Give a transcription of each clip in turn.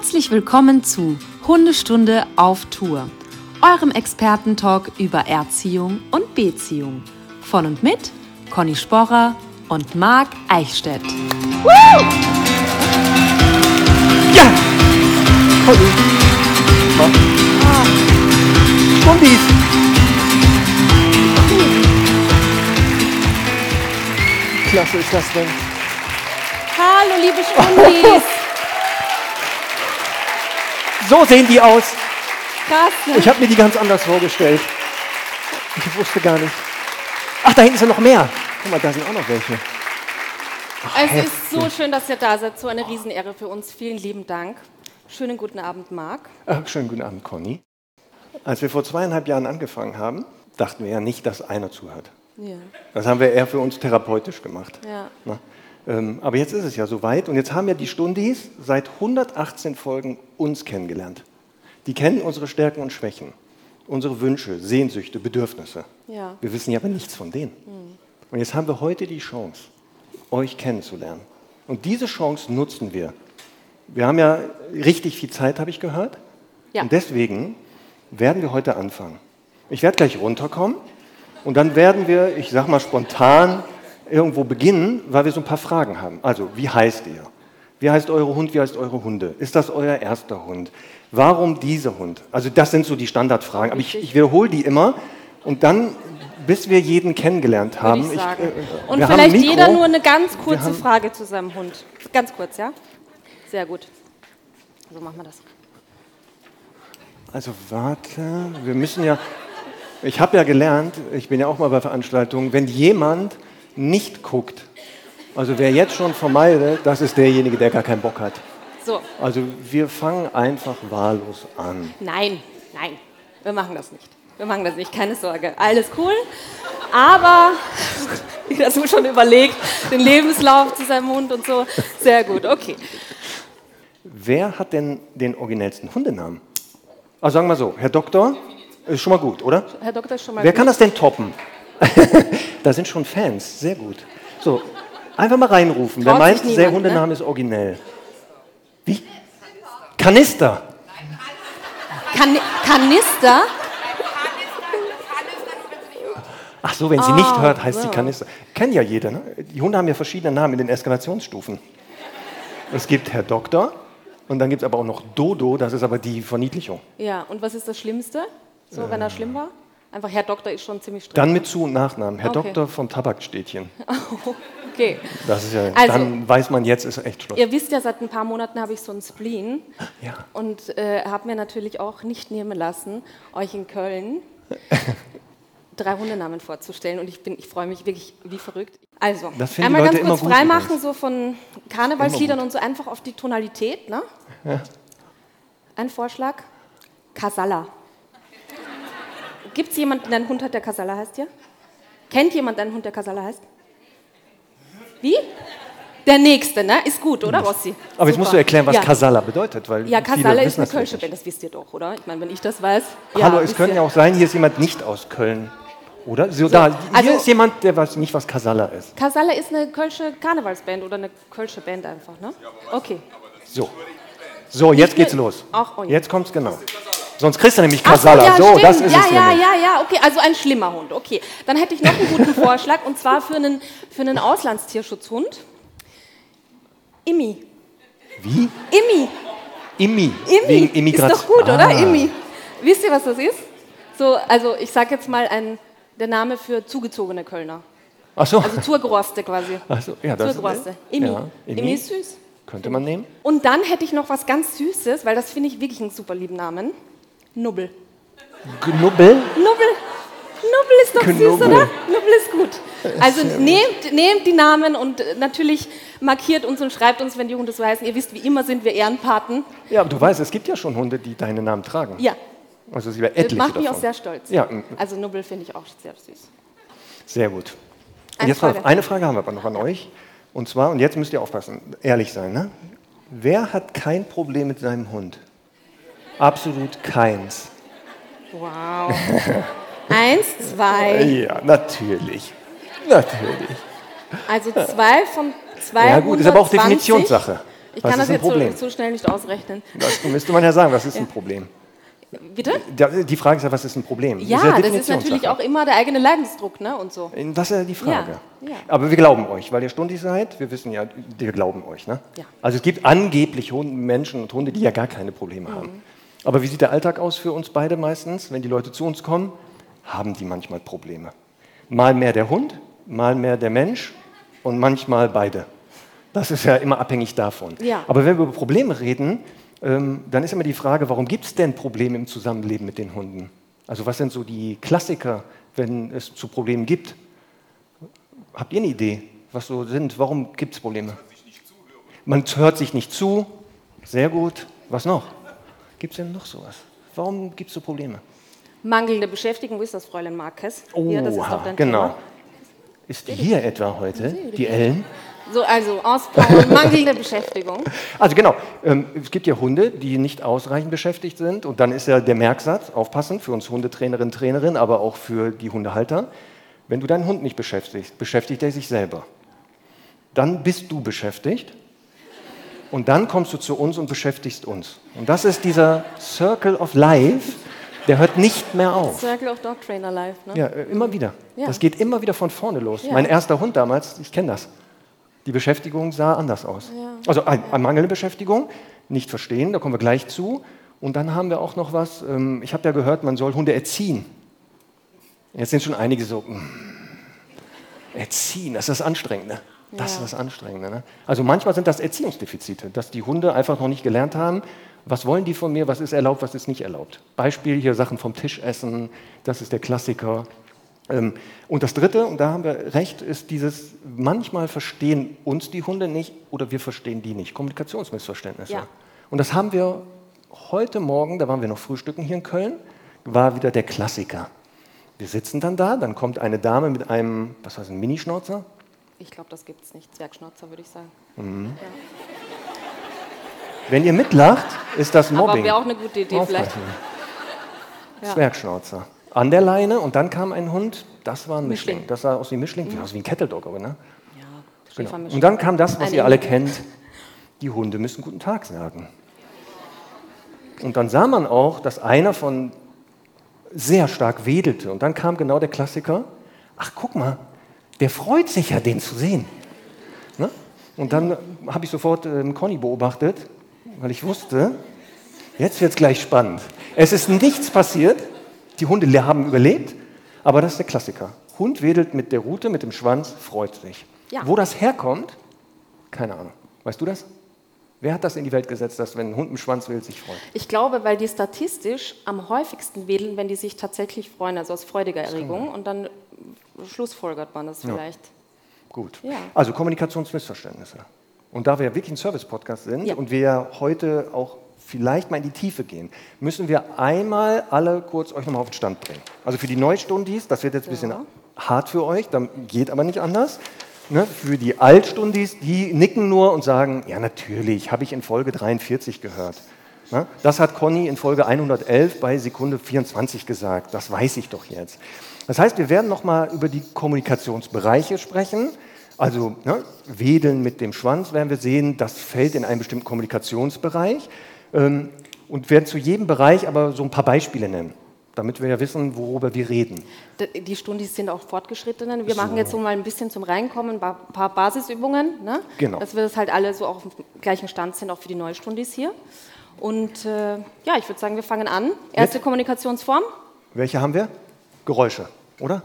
Herzlich willkommen zu Hundestunde auf Tour, eurem Expertentalk über Erziehung und Beziehung. Von und mit Conny Sporrer und Marc Eichstädt. Ja! Conny. Stundis. Wie klasse ist das denn? Hallo, liebe Stundis. So sehen die aus. Krass, ne? Ich habe mir die ganz anders vorgestellt. Ich wusste gar nicht. Ach, da hinten sind noch mehr. Guck mal, da sind auch noch welche. Es ist so schön, dass ihr da seid. So eine Riesenehre für uns. Vielen lieben Dank. Schönen guten Abend, Marc. Ach, schönen guten Abend, Conny. Als wir vor zweieinhalb Jahren angefangen haben, dachten wir ja nicht, dass einer zuhört. Ja. Das haben wir eher für uns therapeutisch gemacht. Ja. Na, aber jetzt ist es ja soweit und jetzt haben ja die Stundis seit 118 Folgen uns kennengelernt. Die kennen unsere Stärken und Schwächen, unsere Wünsche, Sehnsüchte, Bedürfnisse. Ja. Wir wissen ja aber nichts von denen. Und jetzt haben wir heute die Chance, euch kennenzulernen. Und diese Chance nutzen wir. Wir haben ja richtig viel Zeit, habe ich gehört. Ja. Und deswegen werden wir heute anfangen. Ich werde gleich runterkommen und dann werden wir, ich sag mal spontan, irgendwo beginnen, weil wir so ein paar Fragen haben. Also, wie heißt ihr? Wie heißt eure Hund? Wie heißt eure Hunde? Ist das euer erster Hund? Warum dieser Hund? Also, das sind so die Standardfragen. Aber ich, ich wiederhole die immer und dann, bis wir jeden kennengelernt haben. Ich sagen. äh, Und vielleicht Mikro. jeder nur eine ganz kurze haben- Frage zu seinem Hund. Ganz kurz, ja? Sehr gut. So machen wir das. Also warte, wir müssen ja. Ich habe ja gelernt, ich bin ja auch mal bei Veranstaltungen, wenn jemand nicht guckt, also wer jetzt schon vermeidet, das ist derjenige, der gar keinen Bock hat. So. Also wir fangen einfach wahllos an. Nein, nein, wir machen das nicht. Wir machen das nicht, keine Sorge. Alles cool. Aber, das du schon überlegt, den Lebenslauf zu seinem Hund und so. Sehr gut, okay. Wer hat denn den originellsten Hundenamen? Also sagen wir so, Herr Doktor, ist schon mal gut, oder? Herr Doktor ist schon mal Wer gut. kann das denn toppen? da sind schon Fans, sehr gut. So, einfach mal reinrufen. Wer Traut meint, sich der niemand, ne? Hundename ist originell? Wie? Kanister. Kan Kanister? Ach so, wenn sie nicht Ah, hört, heißt sie. Kanister. Kennt ja jeder. Ne? Die Hunde haben ja verschiedene Namen in den Eskalationsstufen. Es gibt Herr Doktor und dann gibt es aber auch noch Dodo, das ist aber die Verniedlichung. Ja, und was ist das Schlimmste? So, wenn er schlimm war? Einfach Herr Doktor ist schon ziemlich streng. Dann mit Zu- und Nachnamen. Herr Okay. Doktor vom Tabakstädtchen. Okay. Das ist ja, Also- dann weiß man jetzt, ist echt Schluss. Ihr wisst ja, seit ein paar Monaten habe ich so einen Spleen Ja. und äh, habe mir natürlich auch nicht nehmen lassen, euch in Köln drei Hundenamen vorzustellen. Und ich, bin, ich freue mich wirklich wie verrückt. Also, einmal ganz kurz freimachen, so von Karnevalsliedern und so einfach auf die Tonalität. Ne? Ein Vorschlag: Kasala. Gibt es jemanden, der einen Hund hat, der Kasala heißt hier? Kennt jemand einen Hund, der Kasala heißt? Wie? Der nächste, ne? Ist gut, oder, Rossi? Aber jetzt Super. musst du erklären, was ja. Kasala bedeutet, weil Ja, Kasala ist eine Kölsche. Band, das wisst ihr doch, oder? Ich meine, wenn ich das weiß. Hallo, es könnte ja auch sein, hier ist jemand nicht aus Köln. Oder? So, da, hier also- ist jemand, der weiß nicht, was Kasala ist. Kasala ist eine Kölsche Karnevalsband oder eine Kölsche Band einfach, ne? Okay. So. So, jetzt geht's los. Ach, oh ja. Jetzt kommt's genau. Sonst kriegst du nämlich Ach Kasala. ja, so, das ist ja, es ja, nämlich. ja, ja, okay. Also ein schlimmer Hund. Okay. Dann hätte ich noch einen guten Vorschlag und zwar für einen, für einen Auslandstierschutzhund. Immi. Wie? Immi. Immi. Immi. Wegen Ist doch gut, oder? Ah. Immi. Wisst ihr, was das ist? So, also ich sag jetzt mal ein, der Name für zugezogene Kölner. Ach so. Also Zurgeroste quasi. Ach so, ja, das Zurgeroste. Immi. Ja, Immi. Immi. ist süß. Könnte man nehmen. Und dann hätte ich noch was ganz Süßes, weil das finde ich wirklich einen super lieben Namen. Nubbel. Knubbel. Nubbel. Nubbel ist doch süß, Knubbel. oder? Nubbel ist gut. Also nehmt, nehmt die Namen und äh, natürlich markiert uns und schreibt uns, wenn die Hunde so heißen. Ihr wisst, wie immer sind wir Ehrenpaten. Ja, aber du weißt, es gibt ja schon Hunde, die deinen Namen tragen. Ja, Also gibt ja das etliche macht mich davon. auch sehr stolz. Ja, Also Nubbel finde ich auch sehr süß. sehr gut. Eine jetzt Frage. eine Frage haben wir aber noch an euch. Und zwar, und jetzt müsst ihr aufpassen, ehrlich sein, ne? Wer hat kein Problem mit seinem Hund? Absolut keins. Wow. Eins, zwei. Ja, natürlich. Natürlich. Also zwei von zwei. Ja gut, ist aber auch Definitionssache. Ich Was kann das jetzt so, so schnell nicht ausrechnen. Das müsste man ja sagen, was ist ein Problem? Bitte? Ja, Die Frage ist ja, was ist ein Problem? Ja, ist das ist natürlich auch immer der eigene Leidensdruck ne? und so. Das ist ja die Frage. Ja, ja. Aber wir glauben euch, weil ihr Stundis seid. Wir wissen ja, wir glauben euch. Ne? Ja. Also es gibt angeblich Hunde, Menschen und Hunde, die ja gar keine Probleme Mhm. haben. Aber wie sieht der Alltag aus für uns beide meistens? Wenn die Leute zu uns kommen, haben die manchmal Probleme. Mal mehr der Hund, mal mehr der Mensch und manchmal beide. Das ist ja immer abhängig davon. Ja. Aber wenn wir über Probleme reden, ähm, dann ist immer die Frage, warum gibt es denn Probleme im Zusammenleben mit den Hunden? Also was sind so die Klassiker, wenn es zu Problemen gibt? Habt ihr eine Idee, was so sind? Warum gibt es Probleme? Man hört sich nicht zu. Sehr gut. Was noch? Gibt es denn noch sowas? Warum gibt es so Probleme? Mangelnde Beschäftigung, wo ist das, Fräulein Marquez? ja, das ist doch dein genau. Thema. Ist die hier etwa heute, die Ellen? So, also auspowern, mangelnde Beschäftigung. Also genau, ähm, es gibt ja Hunde, die nicht ausreichend beschäftigt sind. Und dann ist ja der Merksatz, aufpassen, für uns Hundetrainerinnen, Trainerin, aber auch für die Hundehalter. Wenn du deinen Hund nicht beschäftigst, beschäftigt er sich selber. Dann bist du beschäftigt. Und dann kommst du zu uns und beschäftigst uns. Und das ist dieser Circle of Life, der hört nicht mehr auf. Circle of Dog Trainer Life, ne? Ja, äh, immer wieder. Ja. Das geht immer wieder von vorne los. Ja. Mein erster Hund damals, ich kenne das. Die Beschäftigung sah anders aus. Also ein, ein mangelnde Beschäftigung, nicht verstehen, da kommen wir gleich zu. Und dann haben wir auch noch was, ähm, ich habe ja gehört, man soll Hunde erziehen. Jetzt sind schon einige so, mm, erziehen, das ist das Anstrengende. Das Ja. ist das Anstrengende. Ne? Also manchmal sind das Erziehungsdefizite, dass die Hunde einfach noch nicht gelernt haben, was wollen die von mir, was ist erlaubt, was ist nicht erlaubt. Beispiel hier Sachen vom Tisch essen, das ist der Klassiker. Ähm, Und das Dritte, und da haben wir recht, ist dieses, manchmal verstehen uns die Hunde nicht oder wir verstehen die nicht. Kommunikationsmissverständnisse. Ja. Und das haben wir heute Morgen, da waren wir noch frühstücken hier in Köln, war wieder der Klassiker. Wir sitzen dann da, dann kommt eine Dame mit einem, was heißt ein Minischnauzer? Ich glaube, das gibt es nicht. Zwergschnauzer, würde ich sagen. Wenn ihr mitlacht, ist das Aber Mobbing. wäre auch eine gute Idee vielleicht. Aufpassen. Ja. Zwergschnauzer. An der Leine und dann kam ein Hund, das war ein Mischling. Mischling. Das sah aus wie ein Mischling, sieht aus wie ein Kettle Dog, aber ne? Ja, Genau. Und dann kam das, was Ein ihr alle kennt. Die Hunde müssen guten Tag sagen. Und dann sah man auch, dass einer von sehr stark wedelte. Und dann kam genau der Klassiker. Ach, guck mal, der freut sich ja, den zu sehen. Ne? Und dann habe ich sofort ähm, Conny beobachtet, weil ich wusste, jetzt wird es gleich spannend. Es ist nichts passiert. Die Hunde haben überlebt, aber das ist der Klassiker. Hund wedelt mit der Rute, mit dem Schwanz, freut sich. Ja. Wo das herkommt, keine Ahnung. Weißt du das? Wer hat das in die Welt gesetzt, dass wenn ein Hund mit dem Schwanz wedelt, sich freut? Ich glaube, weil die statistisch am häufigsten wedeln, wenn die sich tatsächlich freuen, also aus freudiger Erregung. Und dann schlussfolgert man das vielleicht. Gut. Ja. Also Kommunikationsmissverständnisse. Und da wir ja wirklich ein Service-Podcast sind Ja. und wir ja heute auch vielleicht mal in die Tiefe gehen, müssen wir einmal alle kurz euch nochmal auf den Stand bringen. Also für die Neustundis, das wird jetzt ein bisschen Ja. hart für euch, dann geht aber nicht anders. Ne? Für die Altstundis, die nicken nur und sagen, ja natürlich, habe ich in Folge 43 gehört. Ne? Das hat Conny in Folge 111 bei Sekunde 24 gesagt, das weiß ich doch jetzt. Das heißt, wir werden nochmal über die Kommunikationsbereiche sprechen. Also ne, Wedeln mit dem Schwanz werden wir sehen, das fällt in einen bestimmten Kommunikationsbereich. Ähm, und werden zu jedem Bereich aber so ein paar Beispiele nennen, damit wir ja wissen, worüber wir reden. Die Stundis sind auch fortgeschrittenen. Wir machen jetzt so mal ein bisschen zum Reinkommen ein paar- Basisübungen, ne? Genau. dass wir das halt alle so auch auf dem gleichen Stand sind, auch für die Neustundis hier. Und äh, ja, ich würde sagen, wir fangen an. Erste Kommunikationsform, Welche haben wir? Geräusche, oder?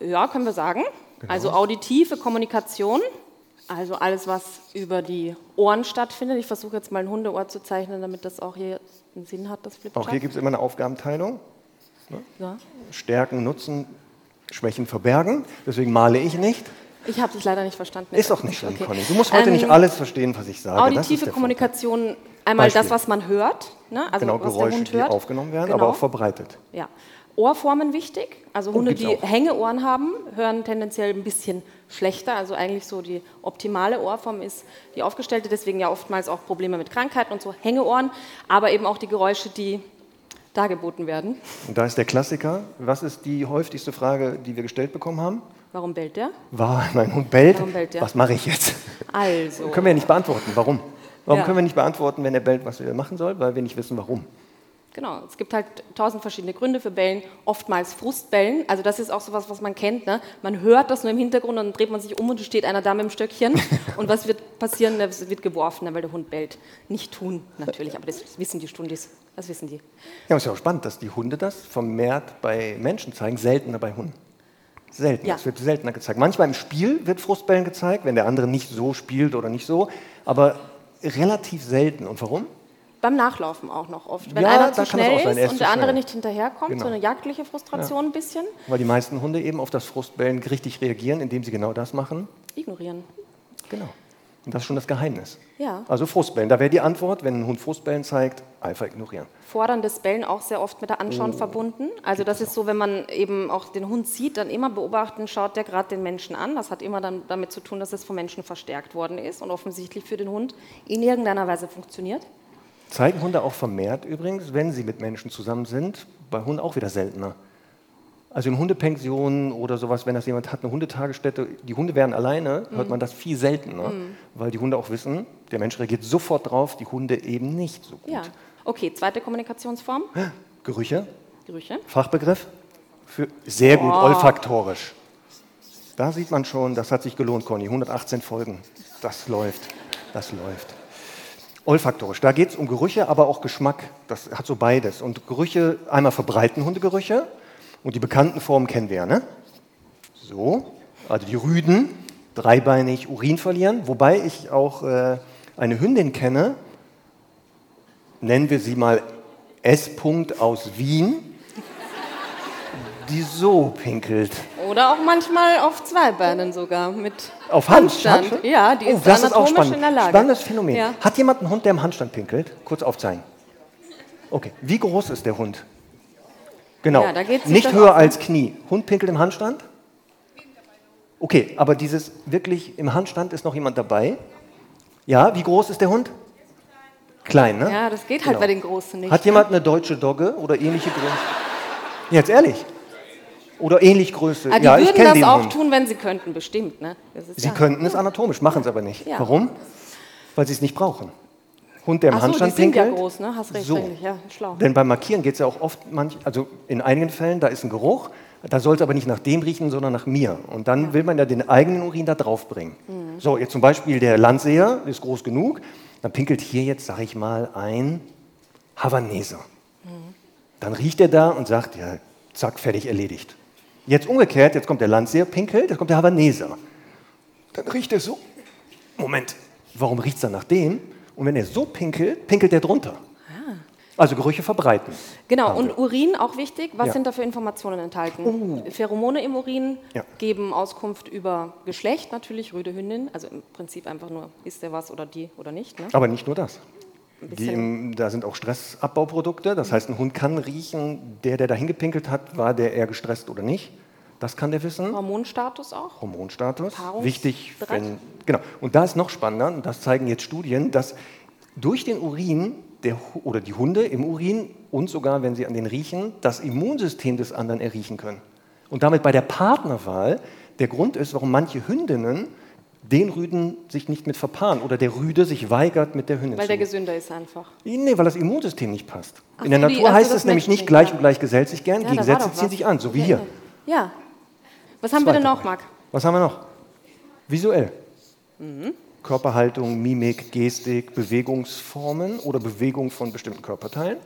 ja, können wir sagen. Genau. Also auditive Kommunikation, also alles, was über die Ohren stattfindet. Ich versuche jetzt mal ein Hundeohr zu zeichnen, damit das auch hier einen Sinn hat, das Flipchart. Auch hier gibt es immer eine Aufgabenteilung. Ja. Stärken, Nutzen, Schwächen verbergen. Deswegen male ich nicht. Ich habe dich leider nicht verstanden. Ist doch nicht schlimm, Okay. Conny. Du musst heute Ähm, nicht alles verstehen, was ich sage. Das Auditive Kommunikation, einmal Beispiel. das, was man hört, ne? also. Genau, was Geräusche, der Hund die hört. aufgenommen werden, genau. aber auch verbreitet. Ja. Ohrformen wichtig. Also Hunde, gibt's die auch. Hängeohren haben, hören tendenziell ein bisschen schlechter. Also eigentlich so die optimale Ohrform ist die aufgestellte. Deswegen ja oftmals auch Probleme mit Krankheiten und so Hängeohren. Aber eben auch die Geräusche, die dargeboten werden. Und da ist der Klassiker. Was ist die häufigste Frage, die wir gestellt bekommen haben? Warum bellt der? War mein Hund bellt? Warum bellt der? Was mache ich jetzt? Also, Können wir ja nicht beantworten. Warum? Warum Ja. können wir nicht beantworten, wenn er bellt, was er machen soll? Weil wir nicht wissen, warum. Genau, es gibt halt tausend verschiedene Gründe für Bellen, oftmals Frustbellen. Also das ist auch sowas, was man kennt. Ne? Man hört das nur im Hintergrund und dann dreht man sich um und es steht einer da mit dem Stöckchen. und was wird passieren? Es wird geworfen, ne, weil der Hund bellt. Nicht tun, natürlich, aber das wissen die Stundis. Das wissen die. Ja, ist ja auch spannend, dass die Hunde das vermehrt bei Menschen zeigen, seltener bei Hunden. Seltener. Ja. Es wird seltener gezeigt. Manchmal im Spiel wird Frustbellen gezeigt, wenn der andere nicht so spielt oder nicht so, aber relativ selten. Und warum? Beim Nachlaufen auch noch oft. Wenn Ja, einer zu es schnell sein, ist und der andere nicht hinterherkommt, Genau. so eine jagdliche Frustration ein bisschen, Weil die meisten Hunde eben auf das Frustbellen richtig reagieren, indem sie genau das machen. ignorieren. Genau. Und das ist schon das Geheimnis. Ja. Also Frustbellen. Da wäre die Antwort, wenn ein Hund Frustbellen zeigt, einfach ignorieren. Forderndes Bellen auch sehr oft mit der Anschauen Oh. verbunden. Also das ist so, wenn man eben auch den Hund sieht, dann immer beobachten, schaut der gerade den Menschen an. Das hat immer dann damit zu tun, dass es vom Menschen verstärkt worden ist und offensichtlich für den Hund in irgendeiner Weise funktioniert. Zeigen Hunde auch vermehrt übrigens, wenn sie mit Menschen zusammen sind, bei Hunden auch wieder seltener. Also in Hundepensionen oder sowas, wenn das jemand hat, eine Hundetagesstätte, die Hunde wären alleine, Mhm. hört man das viel seltener, weil die Hunde auch wissen, der Mensch reagiert sofort drauf, die Hunde eben nicht so gut. Ja. Okay, zweite Kommunikationsform, Gerüche, Gerüche. Fachbegriff, für sehr gut, Oh. olfaktorisch. Da sieht man schon, das hat sich gelohnt, Conny. 118 Folgen. Das läuft. Das läuft. Olfaktorisch. Da geht es um Gerüche, aber auch Geschmack. Das hat so beides. Und Gerüche, einmal verbreiten Hundegerüche. Und die bekannten Formen kennen wir ja, ne? So. Also die Rüden, dreibeinig Urin verlieren. Wobei ich auch äh, eine Hündin kenne, nennen wir sie mal S. -Punkt aus Wien, die so pinkelt. Oder auch manchmal auf zwei Beinen sogar mit Auf Hand, Handstand. Handstand? Ja, die oh, ist das ist auch anatomisch spannend. in der Lage. Spannendes Phänomen. Ja. Hat jemand einen Hund, der im Handstand pinkelt? Kurz aufzeigen. Okay. Wie groß ist der Hund? Genau. Ja, Nicht höher als Knie. Hund pinkelt im Handstand? Okay, aber dieses wirklich im Handstand ist noch jemand dabei? Ja, wie groß ist der Hund? Klein, ne? Ja, das geht halt Genau. bei den Großen nicht. Hat jemand eine deutsche Dogge oder ähnliche Größe? Jetzt ehrlich. Oder ähnlich Größe. Die ja, ich würden das auch Hund. tun, wenn sie könnten, bestimmt. Ne? Sie ja. könnten es anatomisch, machen es aber nicht. Warum? Weil sie es nicht brauchen. Hund, der im Ach so, die Handstand sind ja pinkelt. groß, ne? Hast recht, so. eigentlich, ja, schlau. Denn beim Markieren geht es ja auch oft, manch, also in einigen Fällen, da ist ein Geruch, da soll es aber nicht nach dem riechen, sondern nach mir. Und dann will man ja den eigenen Urin da drauf bringen. Mhm. So, jetzt zum Beispiel der Landseher ist groß genug, dann pinkelt hier jetzt, sag ich mal, ein Havaneser. Mhm. Dann riecht er da und sagt, ja, zack, fertig, erledigt. Jetzt umgekehrt, jetzt kommt der Landseher, pinkelt, jetzt kommt der Havaneser. Dann riecht er so. Moment, warum riecht es dann nach dem? Und wenn er so pinkelt, pinkelt er drunter. Also Gerüche verbreiten. Genau, und. Urin auch wichtig. Was Ja. sind da für Informationen enthalten? Pheromone im Urin Ja. geben Auskunft über Geschlecht natürlich, rüde Hündin. Also im Prinzip einfach nur, ist der was oder die oder nicht. Ne? Aber nicht nur das. Im, da sind auch Stressabbauprodukte. Das heißt, ein Hund kann riechen, der, der da hingepinkelt hat, war der eher gestresst oder nicht. Das kann der wissen. Hormonstatus auch. Hormonstatus. Paarungsbereich. Wichtig, wenn. Genau. Und da ist noch spannender, und das zeigen jetzt Studien, dass durch den Urin der, oder die Hunde im Urin und sogar, wenn sie an den riechen, das Immunsystem des anderen erriechen können. Und damit bei der Partnerwahl der Grund ist, warum manche Hündinnen den Rüden sich nicht mit verpaaren oder der Rüde sich weigert mit der Hündin Weil zu. der gesünder ist einfach. Nee, weil das Immunsystem nicht passt. Ach In der so, die- Natur also heißt es nämlich nicht gleich und gleich gesellt sich gern, Ja, Gegensätze ziehen sich an, so wie Ja, hier. Ja. Was haben wir denn Zweiter noch. Marc? Was haben wir noch? Visuell. Mhm. Körperhaltung, Mimik, Gestik, Bewegungsformen oder Bewegung von bestimmten Körperteilen.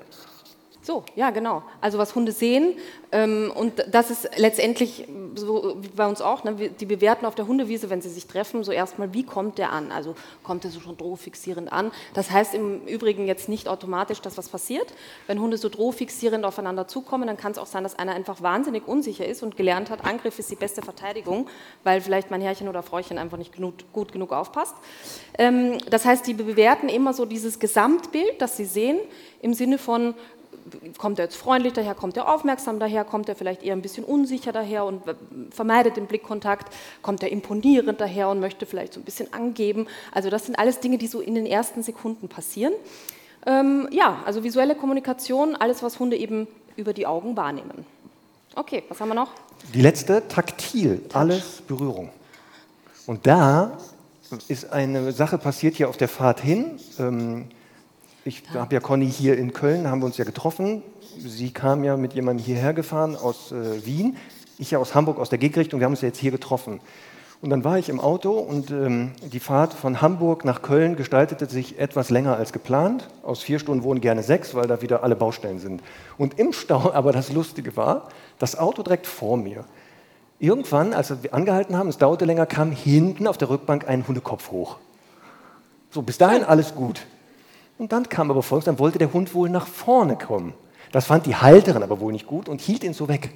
So, ja, genau. Also was Hunde sehen ähm, und das ist letztendlich so wie bei uns auch. Ne? Die bewerten auf der Hundewiese, wenn sie sich treffen, so erstmal, wie kommt der an? Also kommt er so schon drohfixierend an? Das heißt im Übrigen jetzt nicht automatisch, dass was passiert. Wenn Hunde so drohfixierend aufeinander zukommen, dann kann es auch sein, dass einer einfach wahnsinnig unsicher ist und gelernt hat, Angriff ist die beste Verteidigung, weil vielleicht mein Herrchen oder Fräuchen einfach nicht genug, gut genug aufpasst. Ähm, das heißt, die bewerten immer so dieses Gesamtbild, das sie sehen, im Sinne von, kommt er jetzt freundlich daher, kommt er aufmerksam daher, kommt er vielleicht eher ein bisschen unsicher daher und vermeidet den Blickkontakt, kommt er imponierend daher und möchte vielleicht so ein bisschen angeben. Also das sind alles Dinge, die so in den ersten Sekunden passieren. Ähm, ja, also visuelle Kommunikation, alles, was Hunde eben über die Augen wahrnehmen. Okay, was haben wir noch? Die letzte, taktil, alles Berührung. Und da ist eine Sache passiert hier auf der Fahrt hin. Ähm, ich habe ja Conny hier in Köln, haben wir uns ja getroffen. Sie kam ja mit jemandem hierher gefahren aus äh, Wien. Ich ja aus Hamburg, aus der Gegrichtung. Wir haben uns ja jetzt hier getroffen. Und dann war ich im Auto und ähm, die Fahrt von Hamburg nach Köln gestaltete sich etwas länger als geplant. Aus vier Stunden wurden gerne sechs, weil da wieder alle Baustellen sind. Und im Stau, aber das Lustige war, das Auto direkt vor mir. Irgendwann, als wir angehalten haben, es dauerte länger, kam hinten auf der Rückbank ein Hundekopf hoch. So, bis dahin alles gut. Und dann kam aber folgendes, dann wollte der Hund wohl nach vorne kommen. Das fand die Halterin aber wohl nicht gut und hielt ihn so weg.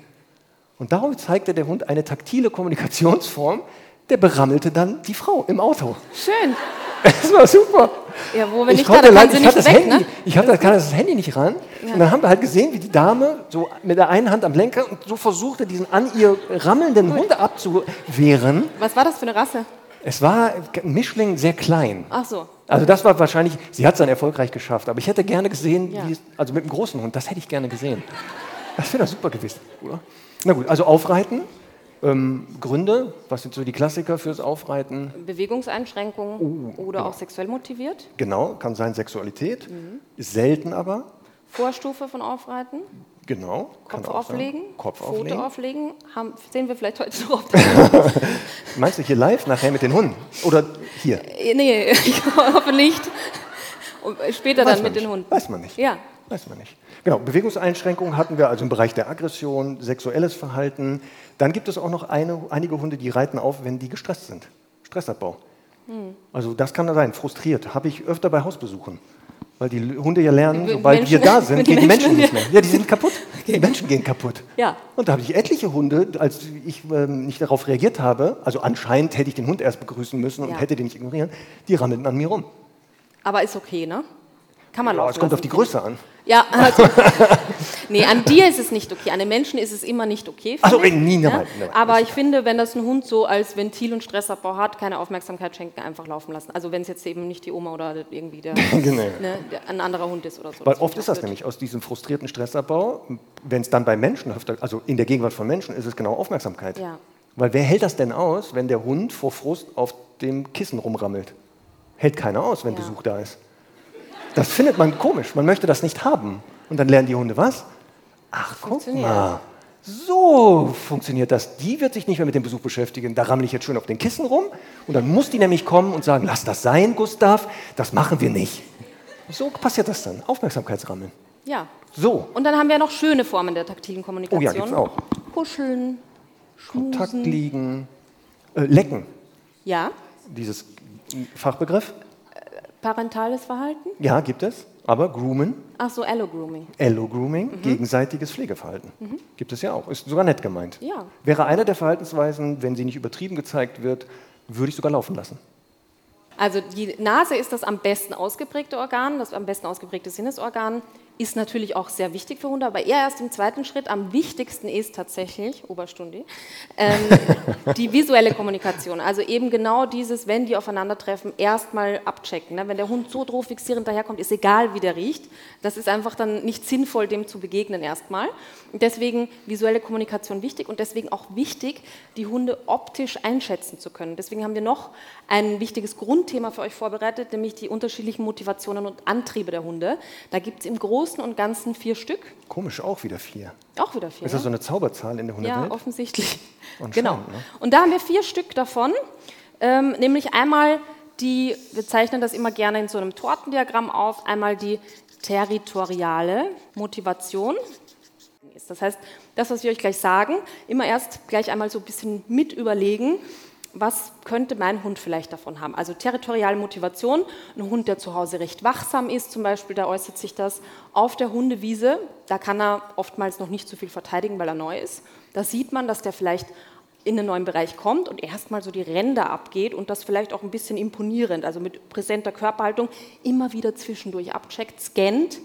Und darum zeigte der Hund eine taktile Kommunikationsform, der berammelte dann die Frau im Auto. Schön. Das war super. Ja, wo wir ich nicht konnte da, dann ich hatte das weg, Handy, ne? ich hatte, kann das Handy nicht ran. Ja. Und dann haben wir halt gesehen, wie die Dame so mit der einen Hand am Lenker und so versuchte, diesen an ihr rammelnden Hund abzuwehren. Was war das für eine Rasse? Es war ein Mischling sehr klein. Ach so. Also das war wahrscheinlich, sie hat es dann erfolgreich geschafft. Aber ich hätte gerne gesehen, Ja. wie es, also mit einem großen Hund, das hätte ich gerne gesehen. Das wäre doch super gewesen, oder? Na gut, also Aufreiten. Ähm, Gründe, was sind so die Klassiker fürs Aufreiten? Bewegungseinschränkungen Oh, oder auch sexuell motiviert. Genau, kann sein Sexualität, Mhm. ist selten aber. Vorstufe von Aufreiten. Genau. Kopf auflegen. Kopf Foto auflegen. auflegen. Haben, sehen wir vielleicht heute noch Meinst du hier live nachher mit den Hunden? Oder hier? Äh, Nee, ich hoffe nicht. Und später Weiß dann mit den nicht. Hunden. Weiß man nicht. Ja. Weiß man nicht. Genau, Bewegungseinschränkungen hatten wir also im Bereich der Aggression, sexuelles Verhalten. Dann gibt es auch noch eine, einige Hunde, die reiten auf, wenn die gestresst sind. Stressabbau. Hm. Also das kann da sein, frustriert. Habe ich öfter bei Hausbesuchen. Weil die Hunde ja lernen, sobald wir da sind, gehen die Menschen nicht mehr. Ja, die sind kaputt. Die Menschen gehen kaputt. Ja. Und da habe ich etliche Hunde, als ich ähm, nicht darauf reagiert habe, also anscheinend hätte ich den Hund erst begrüßen müssen und Ja. hätte den nicht ignorieren, die rammelten an mir rum. Aber ist okay, ne? Kann man Ja, laufen es kommt auf die Größe an. Ja, also, nee, an dir ist es nicht okay. An den Menschen ist es immer nicht okay. Ach so, finde ich, nie, ja? nein, nein. Aber ich finde, wenn das ein Hund so als Ventil und Stressabbau hat, keine Aufmerksamkeit schenken, einfach laufen lassen. Also wenn es jetzt eben nicht die Oma oder irgendwie der, Genau. ne, der, ein anderer Hund ist oder so. Weil oft ist das auch nämlich aus diesem frustrierten Stressabbau, wenn es dann bei Menschen, also in der Gegenwart von Menschen, ist es genau Aufmerksamkeit. Ja. Weil wer hält das denn aus, wenn der Hund vor Frust auf dem Kissen rumrammelt? Hält keiner aus, wenn Ja. Besuch da ist. Das findet man komisch. Man möchte das nicht haben. Und dann lernen die Hunde was? Ach, guck Funktioniert. mal. So funktioniert das. Die wird sich nicht mehr mit dem Besuch beschäftigen. Da rammle ich jetzt schön auf den Kissen rum. Und dann muss die nämlich kommen und sagen, lass das sein, Gustav. Das machen wir nicht. So passiert das dann. Aufmerksamkeitsrammeln. Ja. So, Und dann haben wir noch schöne Formen der taktilen Kommunikation. Oh ja, gibt's auch. Kuscheln, schmusen. Kontakt liegen, äh, lecken, Ja. dieses Fachbegriff. Parentales Verhalten. Ja, gibt es. Aber Groomen, Ach so, Allo-Grooming. Allo-Grooming, gegenseitiges Pflegeverhalten. Gibt es ja auch. Ist sogar nett gemeint. Ja. Wäre eine der Verhaltensweisen, wenn sie nicht übertrieben gezeigt wird, würde ich sogar laufen lassen. Also die Nase ist das am besten ausgeprägte Organ, das am besten ausgeprägte Sinnesorgan, ist natürlich auch sehr wichtig für Hunde, aber eher erst im zweiten Schritt. Am wichtigsten ist tatsächlich, Oberstunde, ähm, die visuelle Kommunikation. Also eben genau dieses, wenn die aufeinandertreffen, erstmal abchecken. Ne? Wenn der Hund so drauf fixierend daherkommt, ist egal, wie der riecht. Das ist einfach dann nicht sinnvoll, dem zu begegnen erstmal. Deswegen visuelle Kommunikation wichtig und deswegen auch wichtig, die Hunde optisch einschätzen zu können. Deswegen haben wir noch ein wichtiges Grundthema für euch vorbereitet, nämlich die unterschiedlichen Motivationen und Antriebe der Hunde. Da gibt es im Großen und Ganzen vier Stück. Komisch, auch wieder vier. Auch wieder vier. Ist das so eine Zauberzahl in der Ja, Hundewelt? offensichtlich. Anscheinend, Genau. ne? Und da haben wir vier Stück davon, ähm, nämlich einmal die, wir zeichnen das immer gerne in so einem Tortendiagramm auf, einmal die territoriale Motivation. Das heißt, das, was wir euch gleich sagen, immer erst gleich einmal so ein bisschen mit überlegen, was könnte mein Hund vielleicht davon haben? Also territoriale Motivation, ein Hund, der zu Hause recht wachsam ist, zum Beispiel, da äußert sich das auf der Hundewiese, da kann er oftmals noch nicht so viel verteidigen, weil er neu ist. Da sieht man, dass der vielleicht in einen neuen Bereich kommt und erstmal so die Ränder abgeht und das vielleicht auch ein bisschen imponierend, also mit präsenter Körperhaltung, immer wieder zwischendurch abcheckt, scannt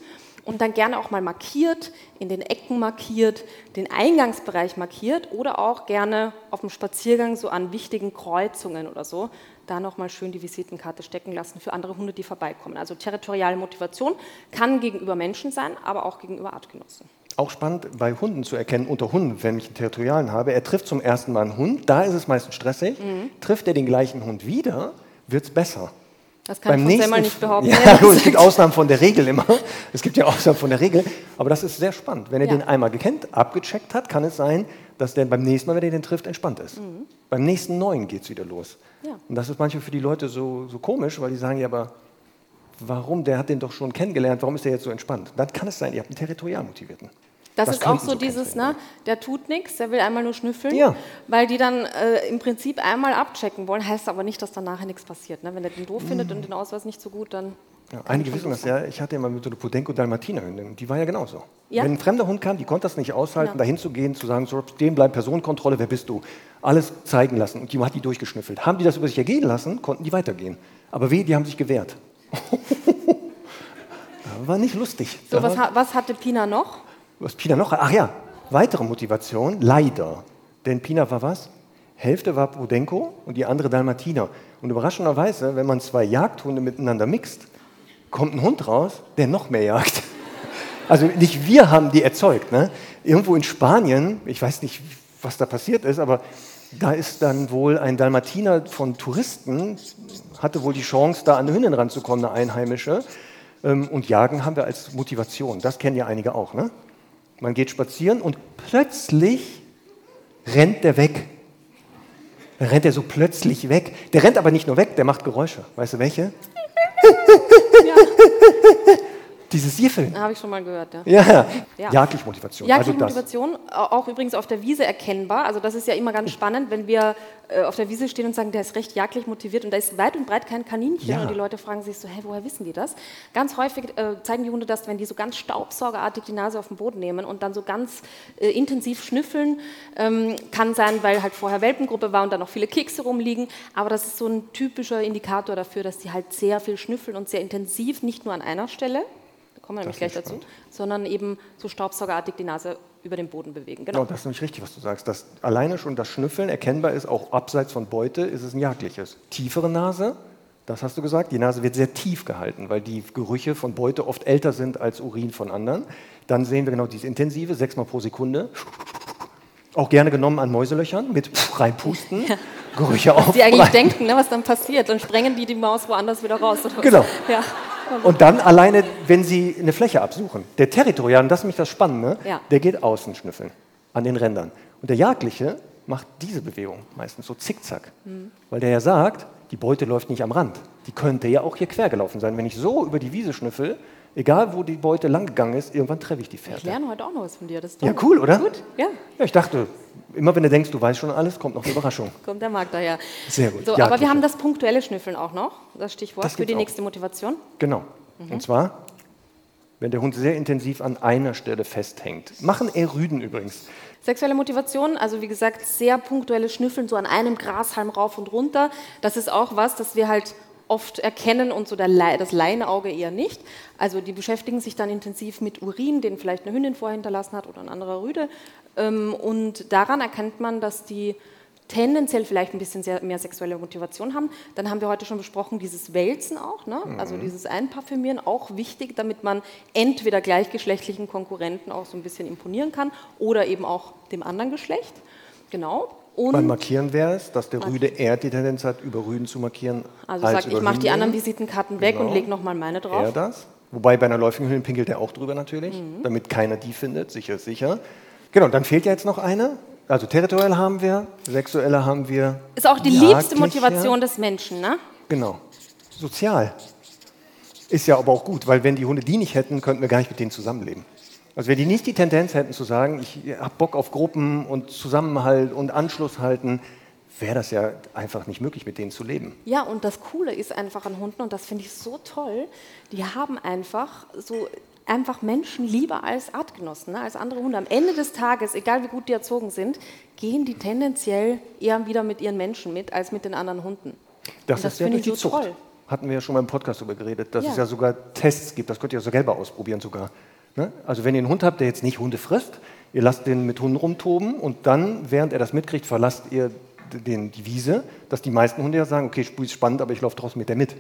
und dann gerne auch mal markiert, in den Ecken markiert, den Eingangsbereich markiert oder auch gerne auf dem Spaziergang so an wichtigen Kreuzungen oder so, da nochmal schön die Visitenkarte stecken lassen für andere Hunde, die vorbeikommen. Also territoriale Motivation kann gegenüber Menschen sein, aber auch gegenüber Artgenossen. Auch spannend bei Hunden zu erkennen, unter Hunden, wenn ich einen Territorialen habe, er trifft zum ersten Mal einen Hund, da ist es meistens stressig, Mhm. trifft er den gleichen Hund wieder, wird es besser. Das kann Beim ich von nicht behaupten. Ja, gut, es gibt. Ausnahmen von der Regel immer. Es gibt ja Ausnahmen von der Regel. Aber das ist sehr spannend. Wenn er Ja. den einmal gekannt, abgecheckt hat, kann es sein, dass der beim nächsten Mal, wenn er den trifft, entspannt ist. Beim nächsten neuen geht es wieder los. Mhm. Ja. Und das ist manchmal für die Leute so, so komisch, weil die sagen, ja, aber warum? Der hat den doch schon kennengelernt, warum ist der jetzt so entspannt? Dann kann es sein, ihr habt einen territorial motivierten. Das, Das ist auch so dieses, ne, der tut nichts, der will einmal nur schnüffeln, Ja. weil die dann äh, im Prinzip einmal abchecken wollen, heißt aber nicht, dass dann nachher nichts passiert. Ne? Wenn er den doof findet und den Ausweis nicht so gut, dann. Mhm. Ja, einige wissen das ja. Ich hatte immer mit so einer Podenco Dalmatiner Hündin. Die war ja genauso. Ja? Wenn ein fremder Hund kam, die konnte das nicht aushalten, Ja. dahin zu gehen, zu sagen, so, stehen bleiben, Personenkontrolle, wer bist du? Alles zeigen lassen. Und die hat die durchgeschnüffelt. Haben die das über sich ergehen lassen, konnten die weitergehen. Aber weh, die haben sich gewehrt. war nicht lustig. So, was, was hatte Pina noch? Was Pina noch? Ach ja, weitere Motivation, leider. Denn Pina war was? Hälfte war Podenco und die andere Dalmatiner. Und überraschenderweise, wenn man zwei Jagdhunde miteinander mixt, kommt ein Hund raus, der noch mehr jagt. Also nicht wir haben die erzeugt. Ne? Irgendwo in Spanien, ich weiß nicht, was da passiert ist, aber da ist dann wohl ein Dalmatiner von Touristen, hatte wohl die Chance, da an eine Hündin ranzukommen, eine Einheimische. Ähm, Und Jagen haben wir als Motivation. Das kennen ja einige auch. Ne? Man geht spazieren und plötzlich rennt der weg. Dann rennt er so plötzlich weg. Der rennt aber nicht nur weg, der macht Geräusche. Weißt du welche? Dieses Jiffeln. Habe ich schon mal gehört, ja. Ja, Ja. jagdlich Motivation. Jagdliche also. Motivation, au- auch übrigens auf der Wiese erkennbar. Also das ist ja immer ganz spannend, wenn wir äh, auf der Wiese stehen und sagen, der ist recht jagdlich motiviert und da ist weit und breit kein Kaninchen Ja. und die Leute fragen sich so, hä, woher wissen die das? Ganz häufig äh, zeigen die Hunde das, wenn die so ganz staubsaugerartig die Nase auf den Boden nehmen und dann so ganz äh, intensiv schnüffeln. Ähm, kann sein, weil halt vorher Welpengruppe war und dann noch viele Kekse rumliegen, aber das ist so ein typischer Indikator dafür, dass die halt sehr viel schnüffeln und sehr intensiv, nicht nur an einer Stelle, kommen wir nämlich gleich dazu, sondern eben so staubsaugerartig die Nase über den Boden bewegen. Genau. Genau, das ist nämlich richtig, was du sagst. Dass alleine schon das Schnüffeln erkennbar ist, auch abseits von Beute, ist es ein jagdliches. Tiefere Nase, das hast du gesagt, die Nase wird sehr tief gehalten, weil die Gerüche von Beute oft älter sind als Urin von anderen. Dann sehen wir genau dieses intensive, sechsmal pro Sekunde. Auch gerne genommen an Mäuselöchern mit reinpusten, Gerüche Was die eigentlich denken, ne, was dann passiert. Dann sprengen die die Maus woanders wieder raus. Genau. Ja. Und dann alleine, wenn Sie eine Fläche absuchen. Der Territorial, und das ist nämlich das Spannende, Ja. der geht außen schnüffeln, an den Rändern. Und der Jagdliche macht diese Bewegung meistens so zickzack. Mhm. Weil der ja sagt, die Beute läuft nicht am Rand. Die könnte ja auch hier quer gelaufen sein. Wenn ich so über die Wiese schnüffel, egal wo die Beute lang gegangen ist, irgendwann treffe ich die Ich Pferde. lerne heute auch noch was von dir. Das ist Ja, cool, oder? Gut, ja. Ja, ich dachte, immer wenn du denkst, du weißt schon alles, kommt noch eine Überraschung. Kommt der Markt daher. Sehr gut. So, aber Jagdliche. wir haben das punktuelle Schnüffeln auch noch, das Stichwort, Das für die auch. nächste Motivation. Genau. Mhm. Und zwar, wenn der Hund sehr intensiv an einer Stelle festhängt. Machen eher Rüden übrigens. Sexuelle Motivation, also wie gesagt, sehr punktuelles Schnüffeln, so an einem Grashalm rauf und runter. Das ist auch was, das wir halt oft erkennen und so Le das Laienauge eher nicht. Also die beschäftigen sich dann intensiv mit Urin, den vielleicht eine Hündin vorher hinterlassen hat oder ein anderer Rüde. Ähm, Und daran erkennt man, dass die tendenziell vielleicht ein bisschen mehr sexuelle Motivation haben. Dann haben wir heute schon besprochen, dieses Wälzen auch, ne? also dieses Einparfümieren, auch wichtig, damit man entweder gleichgeschlechtlichen Konkurrenten auch so ein bisschen imponieren kann oder eben auch dem anderen Geschlecht. Genau. Beim Und Markieren wäre es, dass der Rüde eher die Tendenz hat, über Rüden zu markieren. also als sagt, ich mache die anderen Visitenkarten weg Genau. und lege nochmal meine Er drauf. das. Wobei bei einer läufigen Hündin pinkelt er auch drüber natürlich, Mhm. damit keiner die findet, sicher ist sicher. Genau, dann fehlt ja jetzt noch eine. Also territorial haben wir, sexuelle haben wir. Ist auch die liebste. Motivation des Menschen, ne? Genau. Sozial. Ist ja aber auch gut, weil wenn die Hunde die nicht hätten, könnten wir gar nicht mit denen zusammenleben. Also wenn die nicht die Tendenz hätten zu sagen, ich habe Bock auf Gruppen und Zusammenhalt und Anschluss halten, wäre das ja einfach nicht möglich, mit denen zu leben. Ja, und das Coole ist einfach an Hunden, und das finde ich so toll, die haben einfach so einfach Menschen lieber als Artgenossen, ne, als andere Hunde. Am Ende des Tages, egal wie gut die erzogen sind, gehen die tendenziell eher wieder mit ihren Menschen mit, als mit den anderen Hunden. Das, das ist ja finde durch ich die so Zucht. toll. Hatten wir ja schon mal im Podcast darüber geredet, dass Ja. es ja sogar Tests gibt. Das könnt ihr sogar selber ausprobieren sogar. Ne? Also wenn ihr einen Hund habt, der jetzt nicht Hunde frisst, ihr lasst den mit Hunden rumtoben und dann, während er das mitkriegt, verlasst ihr den, die Wiese, dass die meisten Hunde ja sagen, okay, ist spannend, aber ich laufe draußen mit der mit.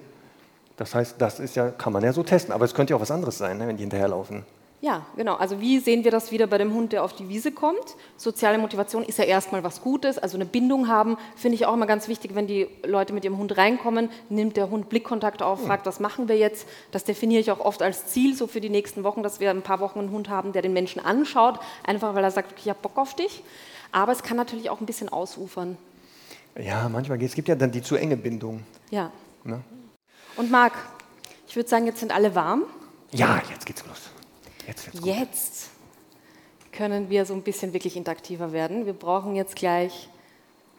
Das heißt, das ist ja, kann man ja so testen. Aber es könnte ja auch was anderes sein, ne, wenn die hinterherlaufen. Ja, genau. Also wie sehen wir das wieder bei dem Hund, der auf die Wiese kommt? Soziale Motivation ist ja erstmal was Gutes, also eine Bindung haben, finde ich auch immer ganz wichtig, wenn die Leute mit ihrem Hund reinkommen, nimmt der Hund Blickkontakt auf, fragt, was machen wir jetzt? Das definiere ich auch oft als Ziel so für die nächsten Wochen, dass wir ein paar Wochen einen Hund haben, der den Menschen anschaut, einfach weil er sagt, okay, ich habe Bock auf dich. Aber es kann natürlich auch ein bisschen ausufern. Ja, manchmal geht es. gibt ja dann die zu enge Bindung. Ja. Ne? Und Marc, ich würde sagen, jetzt sind alle warm. Ja, jetzt geht's los. Jetzt. Jetzt können wir so ein bisschen wirklich interaktiver werden. Wir brauchen jetzt gleich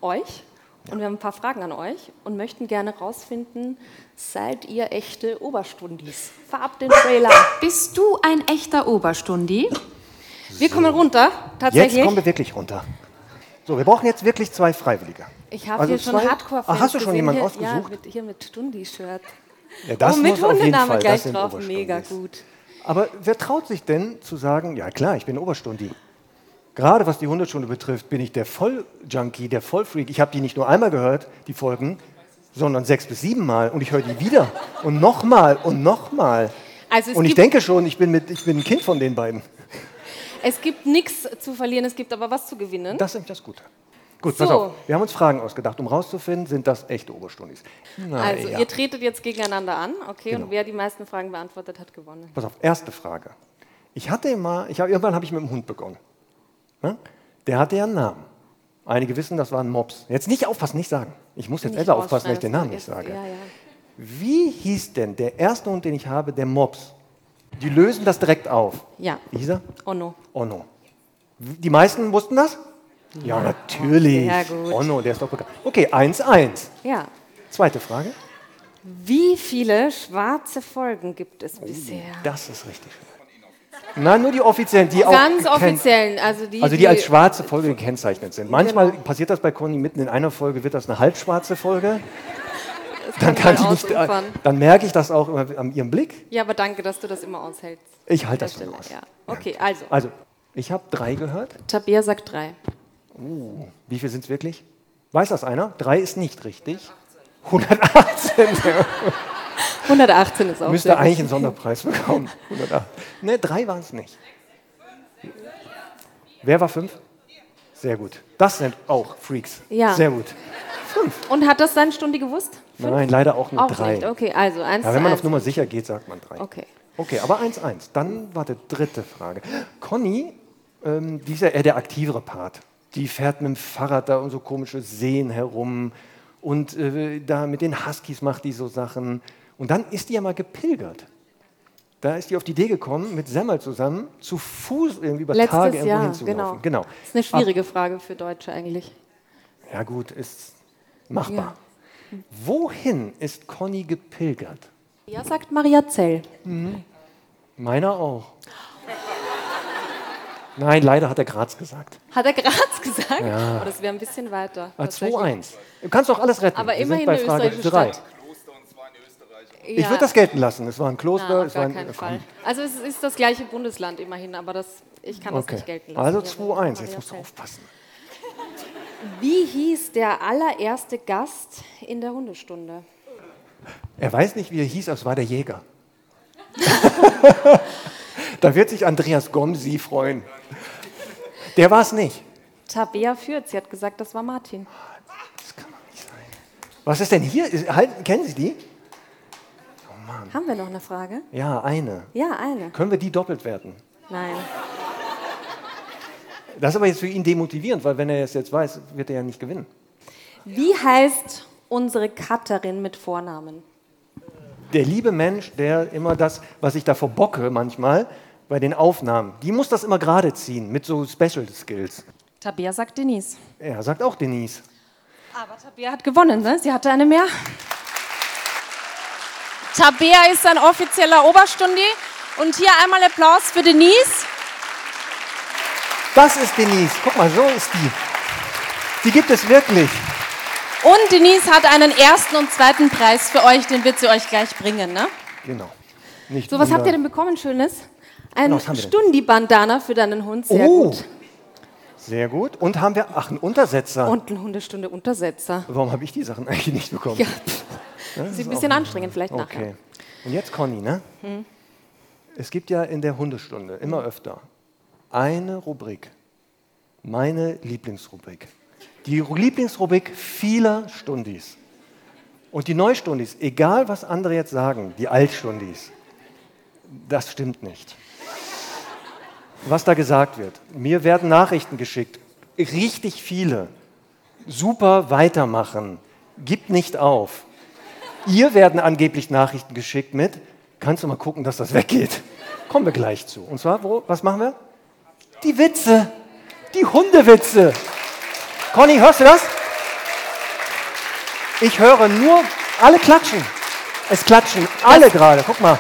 euch und wir haben ein paar Fragen an euch und möchten gerne rausfinden, seid ihr echte Oberstundis? Farb den Trailer. Bist du ein echter Oberstundi? Wir kommen runter, tatsächlich. Jetzt kommen wir wirklich runter. So, wir brauchen jetzt wirklich zwei Freiwillige. ich habe Also hier schon zwei- hardcore Ah, hast du schon jemanden ausgesucht? Ja, mit, hier mit Stundi-Shirt. Ja, das oh, mit muss auf jeden Hundename Fall. gleich drauf, mega gut. Aber wer traut sich denn zu sagen, ja klar, ich bin Oberstundi? Gerade was die Hundestunde betrifft, bin ich der Volljunkie, der Vollfreak. Ich habe die nicht nur einmal gehört, die Folgen, sondern sechs bis sieben Mal. Und ich höre die wieder. Und nochmal und nochmal. Also Und ich denke schon, ich bin, mit, ich bin ein Kind von den beiden. es gibt nichts zu verlieren, es gibt aber was zu gewinnen. Das ist das Gute. Gut, So. pass auf. Wir haben uns Fragen ausgedacht, um rauszufinden, sind das echte Oberstundis. Na also ja. ihr tretet jetzt gegeneinander an, okay? Genau. Und wer die meisten Fragen beantwortet hat, gewonnen. Pass auf, erste Frage. Ich hatte mal, ich hab, irgendwann habe ich mit dem Hund begonnen. Ne? Der hatte ja einen Namen. Einige wissen, das war ein Mops. Jetzt nicht aufpassen, nicht sagen. Ich muss jetzt Nicht aufpassen, dass ich den Namen nicht sage. Ja, ja. Wie hieß denn der erste Hund, den ich habe, der Mops? Die lösen das direkt auf. ja. Wie hieß er? Onno. Onno. Die meisten wussten das? Ja, natürlich. Sehr gut. Onno, der ist doch bekannt. Okay, 1-1. Ja. Zweite Frage. Wie viele schwarze Folgen gibt es bisher? Das ist richtig. Nein, nur die offiziellen, die auch Ganz offiziellen, also die, Also die als schwarze Folge gekennzeichnet sind. Manchmal passiert das bei Conny mitten in einer Folge, wird das eine halbschwarze Folge. Dann, kann die nicht, äh, dann merke ich das auch immer an ihrem Blick. Ja, aber danke, dass du das immer aushältst. Ich halte das Stelle, aus. ja. Okay, also. Also, ich habe drei gehört. Tabea sagt drei. Wie viel sind es wirklich? Weiß das einer? Drei ist nicht richtig. 118. 118 ist auch Müsste sehr eigentlich einen Sonderpreis bekommen. 108. Ne, drei waren es nicht. Wer war fünf? Sehr gut. Das sind auch Freaks. Ja. Sehr gut. Und hat das seine Stunde gewusst? Nein, leider auch nur Auch drei. nicht. Okay, also eins Ja, wenn man eins. auf Nummer sicher geht, sagt man drei. Okay. Okay, aber 1-1. Dann war die dritte Frage. Conny, ähm, die ist ja eher der aktivere Part. Die fährt mit dem Fahrrad da um so komische Seen herum und äh, da mit den Huskies macht die so Sachen. Und dann ist die ja mal gepilgert. Da ist die auf die Idee gekommen, mit Semmel zusammen zu Fuß irgendwie über Letztes Tage irgendwo Jahr, hinzulaufen. genau. genau. Das ist eine schwierige Frage für Deutsche eigentlich. Ja gut, ist machbar. Wohin ist Conny gepilgert? Ja, sagt Maria Zell. Meiner auch. Nein, leider hat er Graz gesagt. Hat er Graz gesagt? Ja. Oh, das wäre ein bisschen weiter. Ah, tatsächlich. 2-1. Du kannst doch alles retten. Aber Wir immerhin sind bei eine Frage österreichische drei. Stadt. Ich würde das gelten lassen. Es war ein Kloster. Na, es gar war ein, keinen. Fall. Also es ist das gleiche Bundesland immerhin, aber das, ich kann das Okay. nicht gelten lassen. Also Ja, 2-1. Maria Jetzt musst du aufpassen. Wie hieß der allererste Gast in der Hundestunde? Er weiß nicht, wie er hieß, aber es war der Jäger. da wird sich Andreas Gomsi freuen. Der war es nicht. Tabea führt. Sie hat gesagt, das war Martin. Das kann doch nicht sein. Was ist denn hier? Halt, kennen Sie die? Haben wir noch eine Frage? Ja, eine. Ja, eine. Können wir die doppelt werten? Nein. Das ist aber jetzt für ihn demotivierend, weil wenn er es jetzt weiß, wird er ja nicht gewinnen. Wie heißt unsere Cutterin mit Vornamen? Der liebe Mensch, der immer das, was ich da verbocke manchmal bei den Aufnahmen, die muss das immer gerade ziehen mit so Special Skills. Tabea sagt Denise. Er sagt auch Denise. Aber Tabea hat gewonnen, ne? Sie hatte eine mehr. Tabea ist ein offizieller Oberstundi. Und hier einmal Applaus für Denise. Das ist Denise. Guck mal, so ist die. Die gibt es wirklich. Und Denise hat einen ersten und zweiten Preis für euch, den wird sie euch gleich bringen, ne? Genau. Nicht So, was habt ihr denn bekommen, Schönes? Ein denn? Stundi-Bandana für deinen Hund, sehr oh, gut. sehr gut. Und haben wir, ach, einen Untersetzer. Und ein Hundestunde-Untersetzer. Warum habe ich die Sachen eigentlich nicht bekommen? Ja, pff. Sieht ein bisschen anstrengend vielleicht nachher. Okay. Und jetzt Conny, ne? Es gibt ja in der Hundestunde immer öfter eine Rubrik, meine Lieblingsrubrik. Die Lieblingsrubrik vieler Stundis. Und die Neustundis, egal was andere jetzt sagen, die Altstundis, das stimmt nicht. Was da gesagt wird. Mir werden Nachrichten geschickt, richtig viele. Super weitermachen, gib nicht auf. Ihr werden angeblich Nachrichten geschickt mit, kannst du mal gucken, dass das weggeht. Kommen wir gleich zu. Und zwar, wo, was machen wir? Die Witze, die Hundewitze. Conny, hörst du das? Ich höre nur, alle klatschen. Es klatschen alle gerade, guck mal.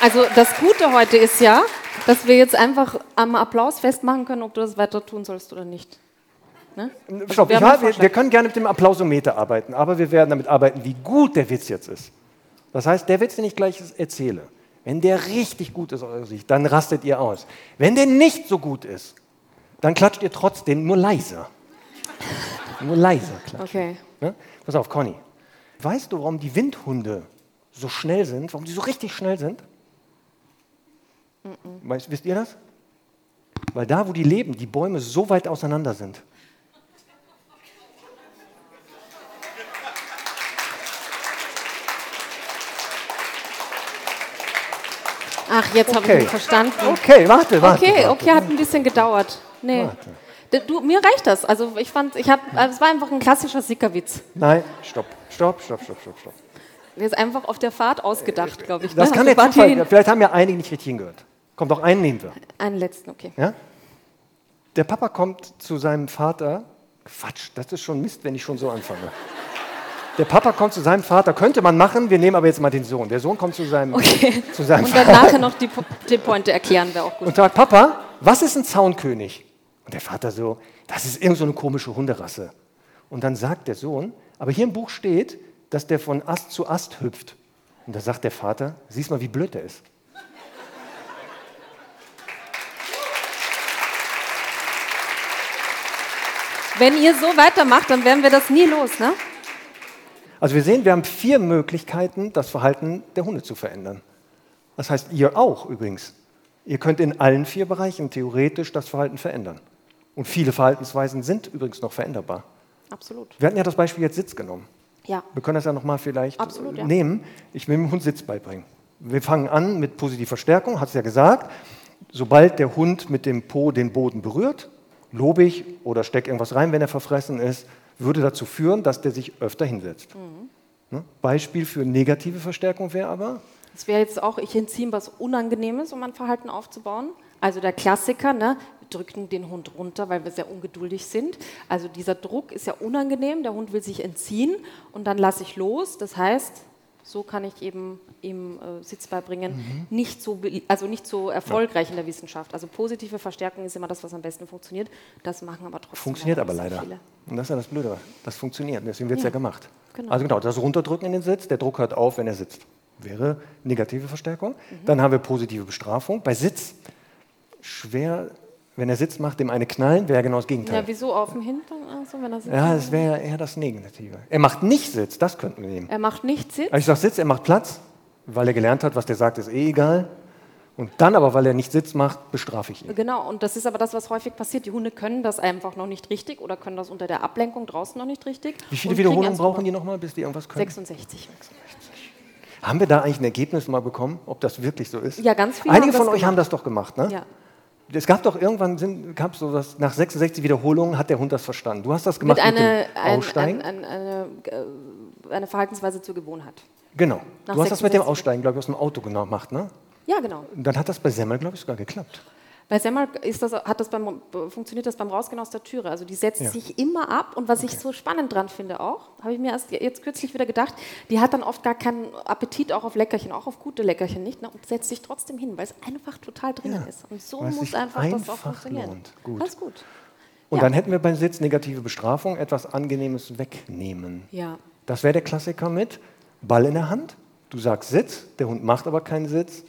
Also das Gute heute ist ja, dass wir jetzt einfach am Applaus festmachen können, ob du das weiter tun sollst oder nicht. Ne? Stopp, wir, wir, wir können gerne mit dem Applausometer arbeiten, aber wir werden damit arbeiten, wie gut der Witz jetzt ist. Das heißt, der Witz, den ich gleich erzähle, wenn der richtig gut ist aus eurer Sicht, dann rastet ihr aus. Wenn der nicht so gut ist, dann klatscht ihr trotzdem nur leiser. nur leiser klatschen. Okay. Ne? Pass auf, Conny. Weißt du, warum die Windhunde so schnell sind? Warum die so richtig schnell sind? -mm. Weißt, wisst ihr das? Weil da, wo die leben, die Bäume so weit auseinander sind. Ach, jetzt okay. habe ich ihn verstanden. Okay, warte, warte. Okay, warte. okay, hat ein bisschen gedauert. Nee. Warte. Du, mir reicht das. Also ich fand, ich hab, also es war einfach ein klassischer Sickerwitz. Nein, stopp, stopp, stopp, stopp, stopp, stopp. Der ist einfach auf der Fahrt ausgedacht, glaube ich. Das ne? kann also jetzt Zufall, Vielleicht haben ja einige nicht richtig hingehört. Kommt doch einen nehmen wir. Einen letzten, okay. Ja? Der Papa kommt zu seinem Vater. Quatsch, das ist schon Mist, wenn ich schon so anfange. Der Papa kommt zu seinem Vater, könnte man machen, wir nehmen aber jetzt mal den Sohn. Der Sohn kommt zu seinem, okay. zu seinem Und dann Vater. nachher noch die, die Pointe erklären wäre auch gut. Und sagt, Papa, was ist ein Zaunkönig? Und der Vater so, das ist irgend so eine komische Hunderasse. Und dann sagt der Sohn, aber hier im Buch steht, dass der von Ast zu Ast hüpft. Und da sagt der Vater, siehst mal, wie blöd der ist. Wenn ihr so weitermacht, dann werden wir das nie los, ne? Also wir sehen, wir haben vier Möglichkeiten, das Verhalten der Hunde zu verändern. Das heißt, ihr auch übrigens. Ihr könnt in allen vier Bereichen theoretisch das Verhalten verändern. Und viele Verhaltensweisen sind übrigens noch veränderbar. Absolut. Wir hatten ja das Beispiel jetzt Sitz genommen. Ja. Wir können das ja nochmal vielleicht Absolut, ja. nehmen. Ich will dem Hund Sitz beibringen. Wir fangen an mit positiver Stärkung, hat es ja gesagt. Sobald der Hund mit dem Po den Boden berührt, lobe ich oder stecke irgendwas rein, wenn er verfressen ist, würde dazu führen, dass der sich öfter hinsetzt. Mhm. Ne? Beispiel für negative Verstärkung wäre aber? Das wäre jetzt auch, ich entziehe was Unangenehmes, um ein Verhalten aufzubauen. Also der Klassiker, ne? wir drücken den Hund runter, weil wir sehr ungeduldig sind. Also dieser Druck ist ja unangenehm, der Hund will sich entziehen und dann lasse ich los. Das heißt, so kann ich eben ihm äh, Sitz beibringen, mhm. nicht, so, also nicht so erfolgreich ja. in der Wissenschaft. Also positive Verstärkung ist immer das, was am besten funktioniert. Das machen aber trotzdem. Funktioniert aber leider. Viele. Und das ist ja das Blöde. Das funktioniert, deswegen wird es ja. ja. gemacht. Genau. Also genau, das Runterdrücken in den Sitz, der Druck hört auf, wenn er sitzt. Wäre negative Verstärkung. Mhm. Dann haben wir positive Bestrafung. Bei Sitz schwer wenn er sitzt, macht dem eine knallen, wäre genau das Gegenteil. Ja, wieso auf dem Hintern? Also, wenn er sitzt ja, das wäre eher das Negative. Er macht nicht Sitz, das könnten wir nehmen. Er macht nicht Sitz? Also ich sage Sitz, er macht Platz, weil er gelernt hat, was der sagt, ist eh egal. Und dann aber, weil er nicht Sitz macht, bestrafe ich ihn. Genau, und das ist aber das, was häufig passiert. Die Hunde können das einfach noch nicht richtig oder können das unter der Ablenkung draußen noch nicht richtig. Wie viele Wiederholungen brauchen die nochmal, bis die irgendwas können? 66. 66. Haben wir da eigentlich ein Ergebnis mal bekommen, ob das wirklich so ist? Ja, ganz viele. Einige von euch gemacht. haben das doch gemacht, ne? Ja. Es gab doch irgendwann, gab so was, nach 66 Wiederholungen hat der Hund das verstanden. Du hast das gemacht mit, eine, mit dem Aussteigen. Ein, ein, eine, äh, eine, Verhaltensweise zur Gewohnheit. Genau. Nach du hast das mit dem Aussteigen, glaube ich, aus dem Auto gemacht, ne? Ja, genau. Dann hat das bei Semmel, glaube ich, sogar geklappt. Bei Semmel ist das, hat das beim, funktioniert das beim Rausgehen aus der Türe. Also die setzt ja. sich immer ab. Und was okay. ich so spannend dran finde auch, habe ich mir erst jetzt kürzlich wieder gedacht, die hat dann oft gar keinen Appetit auch auf Leckerchen, auch auf gute Leckerchen nicht, ne, und setzt sich trotzdem hin, weil es einfach total drinnen ja. ist. Und so weil muss einfach, einfach das auch funktionieren. Lohnt. Gut. Alles gut. Und ja. dann hätten wir beim Sitz negative Bestrafung, etwas Angenehmes wegnehmen. Ja. Das wäre der Klassiker mit Ball in der Hand. Du sagst Sitz, der Hund macht aber keinen Sitz,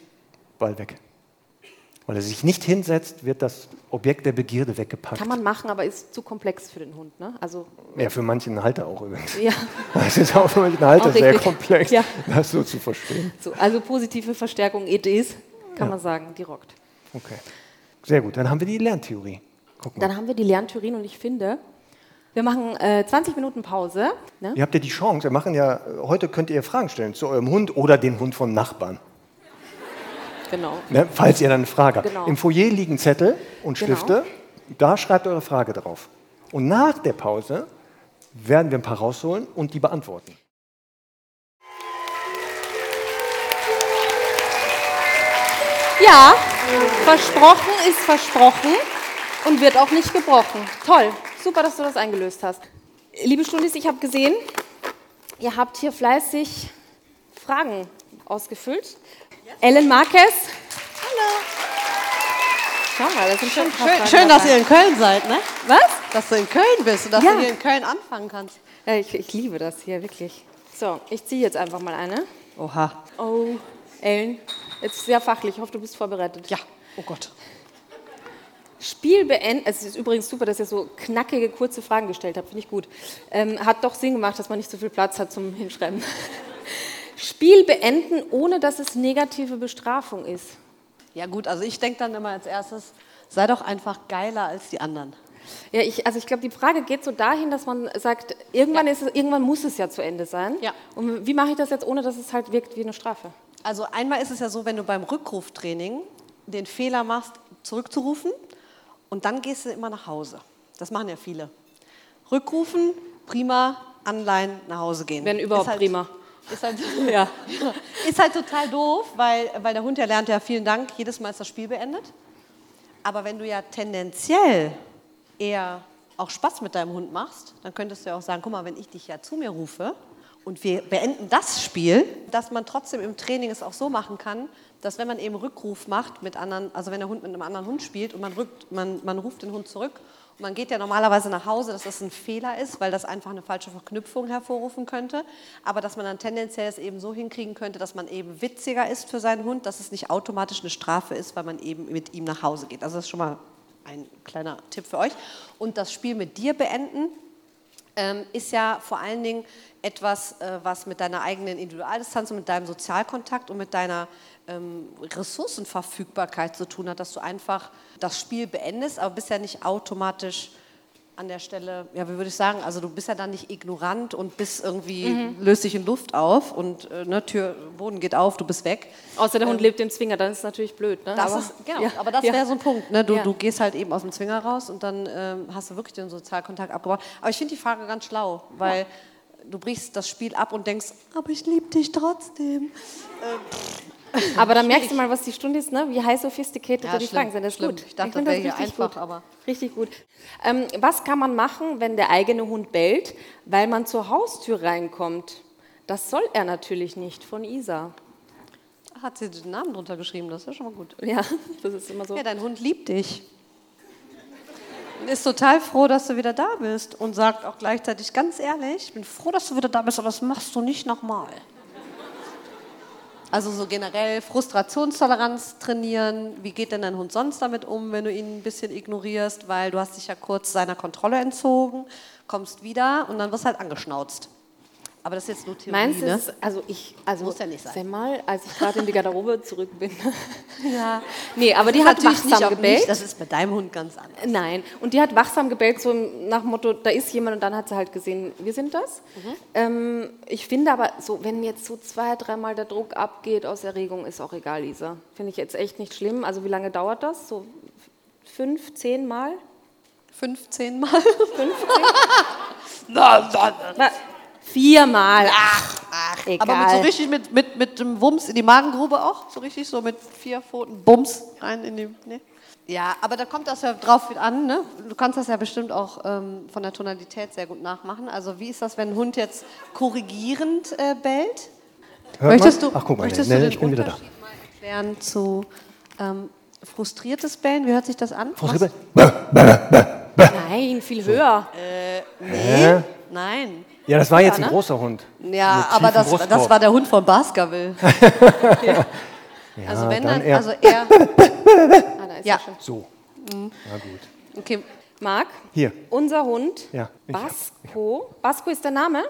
Ball weg. Weil er sich nicht hinsetzt, wird das Objekt der Begierde weggepackt. Kann man machen, aber ist zu komplex für den Hund, ne? Also ja, für manchen Halter auch übrigens. Ja. Das ist auch für manchen Halter sehr komplex, ja. das so zu verstehen. So, also positive Verstärkung, is. kann Ja. man sagen, die rockt. Okay. Sehr gut, dann haben wir die Lerntheorie. Dann haben wir die Lerntheorien und ich finde, wir machen äh, 20 Minuten Pause. Ne? Ihr habt ja die Chance, wir machen ja, heute könnt ihr Fragen stellen zu eurem Hund oder den Hund von Nachbarn. Genau. Ne, falls ihr dann eine Frage habt. Genau. Im Foyer liegen Zettel und Genau. Stifte. Da schreibt eure Frage drauf. Und nach der Pause werden wir ein paar rausholen und die beantworten. Ja, versprochen ist versprochen und wird auch nicht gebrochen. Toll, super, dass du das eingelöst hast. Liebe Studis, ich habe gesehen, ihr habt hier fleißig Fragen ausgefüllt. Ellen Marquez. Hallo. Schau mal, das sind schon Schön, schön dass ihr in Köln seid, ne? Was? Dass du in Köln bist und dass Ja. du hier in Köln anfangen kannst. Ja, ich, ich liebe das hier, wirklich. So, ich ziehe jetzt einfach mal eine. Oha. Oh, Ellen, jetzt sehr fachlich. Ich hoffe, du bist vorbereitet. Ja. Oh Gott. Spiel beenden. Es ist übrigens super, dass ihr so knackige, kurze Fragen gestellt habt. Finde ich gut. Ähm, hat doch Sinn gemacht, dass man nicht so viel Platz hat zum Hinschreiben. Spiel beenden, ohne dass es negative Bestrafung ist. Ja gut, also ich denke dann immer als erstes, sei doch einfach geiler als die anderen. Ja, ich, also ich glaube, die Frage geht so dahin, dass man sagt, irgendwann, ist es, irgendwann muss es ja zu Ende sein. Ja. Und wie mache ich das jetzt, ohne dass es halt wirkt wie eine Strafe? Also einmal ist es ja so, wenn du beim Rückruftraining den Fehler machst, zurückzurufen und dann gehst du immer nach Hause. Das machen ja viele. Rückrufen, prima, Anleihen, nach Hause gehen. Wenn überhaupt halt- prima. Ist halt, Ja. ist halt total doof, weil, weil der Hund ja lernt ja vielen Dank, jedes Mal ist das Spiel beendet. Aber wenn du ja tendenziell eher auch Spaß mit deinem Hund machst, dann könntest du ja auch sagen, guck mal, wenn ich dich ja zu mir rufe und wir beenden das Spiel, dass man trotzdem im Training es auch so machen kann, dass wenn man eben Rückruf macht mit anderen, also wenn der Hund mit einem anderen Hund spielt und man, rückt, man, man ruft den Hund zurück man geht ja normalerweise nach Hause, dass das ein Fehler ist, weil das einfach eine falsche Verknüpfung hervorrufen könnte, aber dass man dann tendenziell es eben so hinkriegen könnte, dass man eben witziger ist für seinen Hund, dass es nicht automatisch eine Strafe ist, weil man eben mit ihm nach Hause geht. Also das ist schon mal ein kleiner Tipp für euch. Und das Spiel mit dir beenden, ähm, ist ja vor allen Dingen etwas, äh, was mit deiner eigenen Individualdistanz und mit deinem Sozialkontakt und mit deiner ähm, Ressourcenverfügbarkeit zu tun hat, dass du einfach das Spiel beendest, aber bist ja nicht automatisch an der Stelle, ja, wie würde ich sagen, also du bist ja dann nicht ignorant und bist irgendwie, löst dich in Luft auf und äh, ne, Tür, Boden geht auf, du bist weg. Außer der Hund lebt im Zwinger, dann ist es natürlich blöd. Ne? Das Aber- ist, genau, ja, aber das ja. wäre so ein Punkt. Ne? Du, Ja. du gehst halt eben aus dem Zwinger raus und dann ähm, hast du wirklich den Sozialkontakt abgebaut. Aber ich finde die Frage ganz schlau, weil du brichst das Spiel ab und denkst, aber ich liebe dich trotzdem. Aber dann merkst du mal, was die Stunde ist, ne? wie high sophisticated Ja, die schlimm, Fragen sind. Das ist schlimm. gut. Ich dachte, find das wäre hier einfach, gut. aber- Richtig gut. Ähm, was kann man machen, wenn der eigene Hund bellt, weil man zur Haustür reinkommt? Das soll er natürlich nicht von Isa. Hat sie den Namen drunter geschrieben, das ist ja schon mal gut. Ja, das ist immer so. Ja, dein Hund liebt dich. Und Ist total froh, dass du wieder da bist und sagt auch gleichzeitig ganz ehrlich, ich bin froh, dass du wieder da bist, aber das machst du nicht nochmal. Also so generell Frustrationstoleranz trainieren. Wie geht denn dein Hund sonst damit um, wenn du ihn ein bisschen ignorierst, weil du hast dich ja kurz seiner Kontrolle entzogen, kommst wieder und dann wirst halt angeschnauzt. Aber das ist jetzt nur Theorie, Meins ne? ist, also ich, also Muss ja nicht sein. sag mal, als ich gerade in die Garderobe zurück bin. Ja. nee, aber die hat nicht wachsam auf gebellt. mich, das ist bei deinem Hund ganz anders. Nein, und die hat wachsam gebellt, so nach dem Motto, da ist jemand und dann hat sie halt gesehen, wir sind das. Ähm, ich finde aber, so, wenn jetzt so zwei, dreimal der Druck abgeht aus Erregung, ist auch egal, Lisa. Finde ich jetzt echt nicht schlimm. Also wie lange dauert das? So fünf, zehn Mal? 15 Mal. Na, viermal. Ach, ach, egal. Aber mit so richtig mit, mit, mit dem Wumms in die Magengrube auch? So richtig so mit vier Pfoten Bums rein in die. Ne? Ja, aber da kommt das ja drauf an. Ne? Du kannst das ja bestimmt auch ähm, von der Tonalität sehr gut nachmachen. Also, wie ist das, wenn ein Hund jetzt korrigierend äh, bellt? Hört möchtest man? du, Ach, guck mal, möchtest nee, du nee, den ich bin wieder da. Unterschied mal erklären zu ähm, frustriertes Bellen? Wie hört sich das an? Frau Silber? Nein, viel höher. Hä? Nein. Ja, das war jetzt ein ne? großer Hund. Ja, aber das, das war der Hund von Baskerville. also wenn dann dann, eher- also eher, Ah, da ist Ja. er schon. So. Mhm. Na gut. Okay, Marc, Hier. unser Hund, Ja, ich hab- Basco. Basco ist der Name?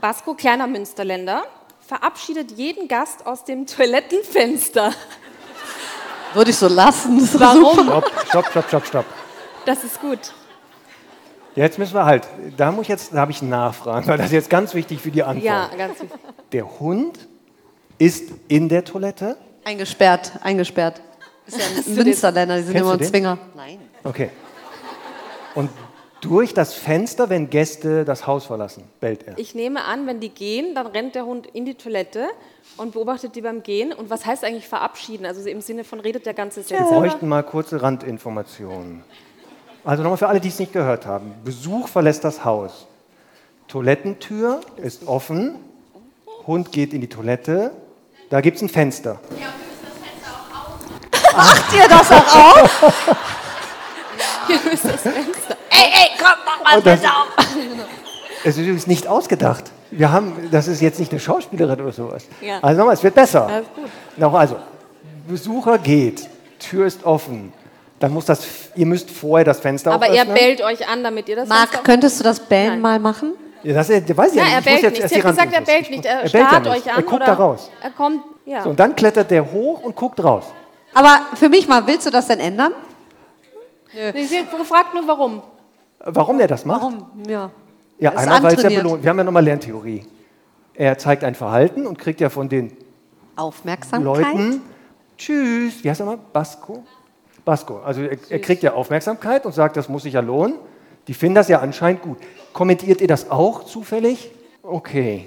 Basco, kleiner Münsterländer, verabschiedet jeden Gast aus dem Toilettenfenster. Würde ich so lassen. Warum? Stopp, stopp, stopp, stopp, stopp. Das ist gut. Jetzt müssen wir halt, da muss ich jetzt, da habe ich Nachfragen, weil das ist jetzt ganz wichtig für die Antwort. Ja, ganz wichtig. Der Hund ist in der Toilette. Eingesperrt, eingesperrt. Ist ja ein Münsterländer, die sind Kennst immer den? Zwinger. Nein. Okay. Und durch das Fenster, wenn Gäste das Haus verlassen, bellt er. Ich nehme an, wenn die gehen, dann rennt der Hund in die Toilette und beobachtet die beim Gehen. Und was heißt eigentlich verabschieden? Also im Sinne von redet der ganze Satz. Wir bräuchten mal kurze Randinformationen. Also nochmal für alle, die es nicht gehört haben. Besuch verlässt das Haus. Toilettentür ist offen. Hund geht in die Toilette. Da gibt es ein Fenster. Macht ihr das auch auf? Hier ist das Fenster. ey, ey, komm, mach mal das- das auf. Es ist übrigens nicht ausgedacht. Wir haben, das ist jetzt nicht eine Schauspielerin oder sowas. Ja. Also nochmal, es wird besser. Alles gut. Noch, also, Besucher geht, Tür ist offen. Dann muss das, ihr müsst vorher das Fenster Aber auch er öffnen. bellt euch an, damit ihr das Fenster Marc, könntest du das Bellen Nein. mal machen? Ja, das, das weiß ich ja er nicht. Ich muss bellt jetzt nicht. erst Sie hat gesagt, er bellt Ich nicht. muss- Er, bellt ja starrt nicht. euch an. Er guckt oder da raus. Er kommt, ja. So, und dann klettert der hoch und guckt raus. Aber für mich mal, willst du das denn ändern? Nee, Sie hat gefragt nur, warum. Warum der das macht? Warum? Ja. Ja, Ist einmal, weil es ja belohnt. Wir haben ja nochmal Lerntheorie. Er zeigt ein Verhalten und kriegt ja von den Aufmerksamkeit. Leuten, tschüss, wie heißt er mal? Basco? Basco. Also er, er kriegt ja Aufmerksamkeit und sagt, das muss sich ja lohnen. Die finden das ja anscheinend gut. Kommentiert ihr das auch zufällig? Okay.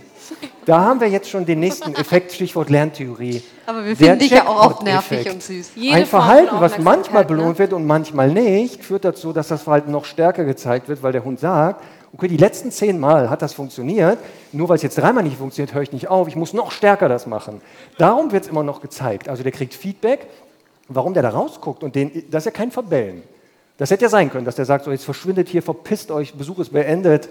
Da haben wir jetzt schon den nächsten Effekt, Stichwort Lerntheorie. Aber wir finden dich ja auch oft nervig und süß. Jede ein Verhalten, was manchmal Aufmerksamkeit, belohnt ne? wird und manchmal nicht, führt dazu, dass das Verhalten noch stärker gezeigt wird, weil der Hund sagt, okay, die letzten zehn Mal hat das funktioniert, nur weil es jetzt dreimal nicht funktioniert, höre ich nicht auf, ich muss noch stärker das machen. Darum wird es immer noch gezeigt. Also der kriegt Feedback, warum der da rausguckt und den, das ist ja kein Verbellen. Das hätte ja sein können, dass der sagt, so jetzt verschwindet hier, verpisst euch, Besuch ist beendet,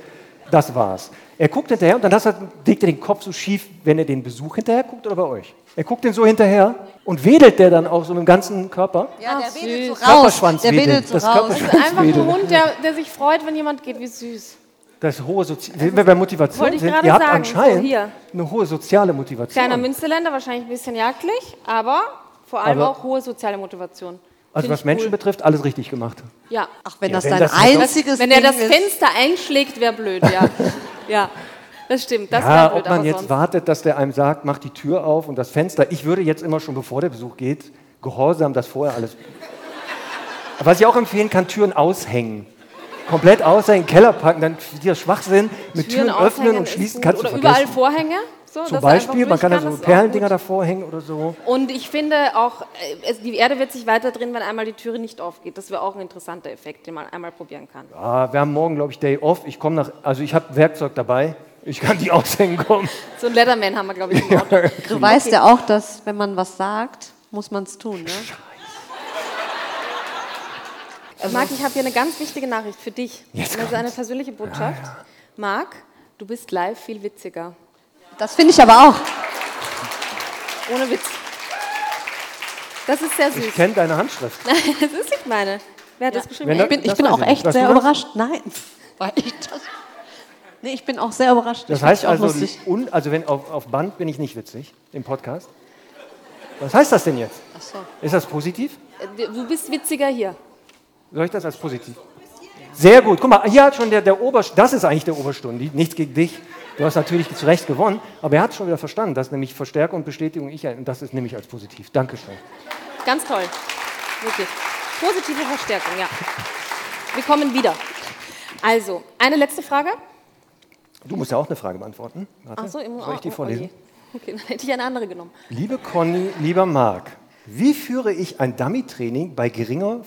das war's. Er guckt hinterher und dann das hat, legt er den Kopf so schief, wenn er den Besuch hinterher guckt oder bei euch. Er guckt den so hinterher und wedelt der dann auch so mit dem ganzen Körper. Ja, der Ach, wedelt so süß. raus. Körperschwanz Der wedelt so Das raus. Das ist einfach ein. Hund, der, der sich freut, wenn jemand geht. Wie süß. Das ist hohe Sozi wenn wir bei Motivation Wollte ich sind, gerade ihr habt sagen, anscheinend so hier. eine hohe soziale Motivation. Kleiner Münsterländer, wahrscheinlich ein bisschen jagdlich, aber vor allem Aber- auch hohe soziale Motivation. also Find was Menschen cool. betrifft, alles richtig gemacht. Ja. Ach, wenn Ja, das wenn dein das- einziges Wenn er das. Fenster einschlägt, wäre blöd, ja. ja, das stimmt. Das ja, blöd, ob man jetzt sonst. wartet, dass der einem sagt, mach die Tür auf und das Fenster. Ich würde jetzt immer schon, bevor der Besuch geht, gehorsam das vorher alles. Was ich auch empfehlen kann, Türen aushängen. Komplett aushängen, Keller packen, dann dieser Schwachsinn mit Türen, öffnen aufhängen und schließen kannst du Oder überall. Vorhänge. So, Zum Beispiel, man kann da so Perlendinger davor hängen oder so. Und ich finde auch, äh, die Erde wird sich weiter drehen, wenn einmal die Türe nicht aufgeht. Das wäre auch ein interessanter Effekt, den man einmal probieren kann. Ah, wir haben morgen, glaube ich, Day Off. Ich komme nach, also ich habe Werkzeug dabei. Ich kann die aushängen kommen. So ein Leatherman haben wir, glaube ich, im Auto. Du weißt ja auch, dass wenn man was sagt, muss man es tun. Ne? Marc, ich habe hier eine ganz wichtige Nachricht für dich. Jetzt das ist eine persönliche Botschaft. Marc, du bist live viel witziger. Das finde ich aber auch. Ohne Witz. Das ist sehr süß. Ich kenne deine Handschrift. das ist nicht meine. Wer hat das geschrieben? Wenn Ich bin, ich Das bin auch ich nicht. echt sehr überrascht. Nein, war ich das? Nee, ich bin auch sehr überrascht. Das Ich heißt also, un, also wenn auf, auf Band bin ich nicht witzig im Podcast. Was heißt das denn jetzt? Ach so. Ist das positiv? Du bist witziger hier. Soll ich das als positiv? Sehr gut. Guck mal, hier hat schon der, der Oberst, das ist eigentlich der Oberstundi, nichts gegen dich. Du hast natürlich zu Recht gewonnen, aber er hat schon wieder verstanden, dass nämlich Verstärkung und Bestätigung ich, und das ist nämlich als positiv. Dankeschön. Ganz toll. Wirklich. Positive Verstärkung, ja. Wir kommen wieder. Also, eine letzte Frage. Du musst ja auch eine Frage beantworten. Warte, Ach so, im- soll ich die vorlesen? je. Okay, dann hätte ich eine andere genommen. Liebe Conny, lieber Marc, wie führe ich ein Dummy-Training bei geringer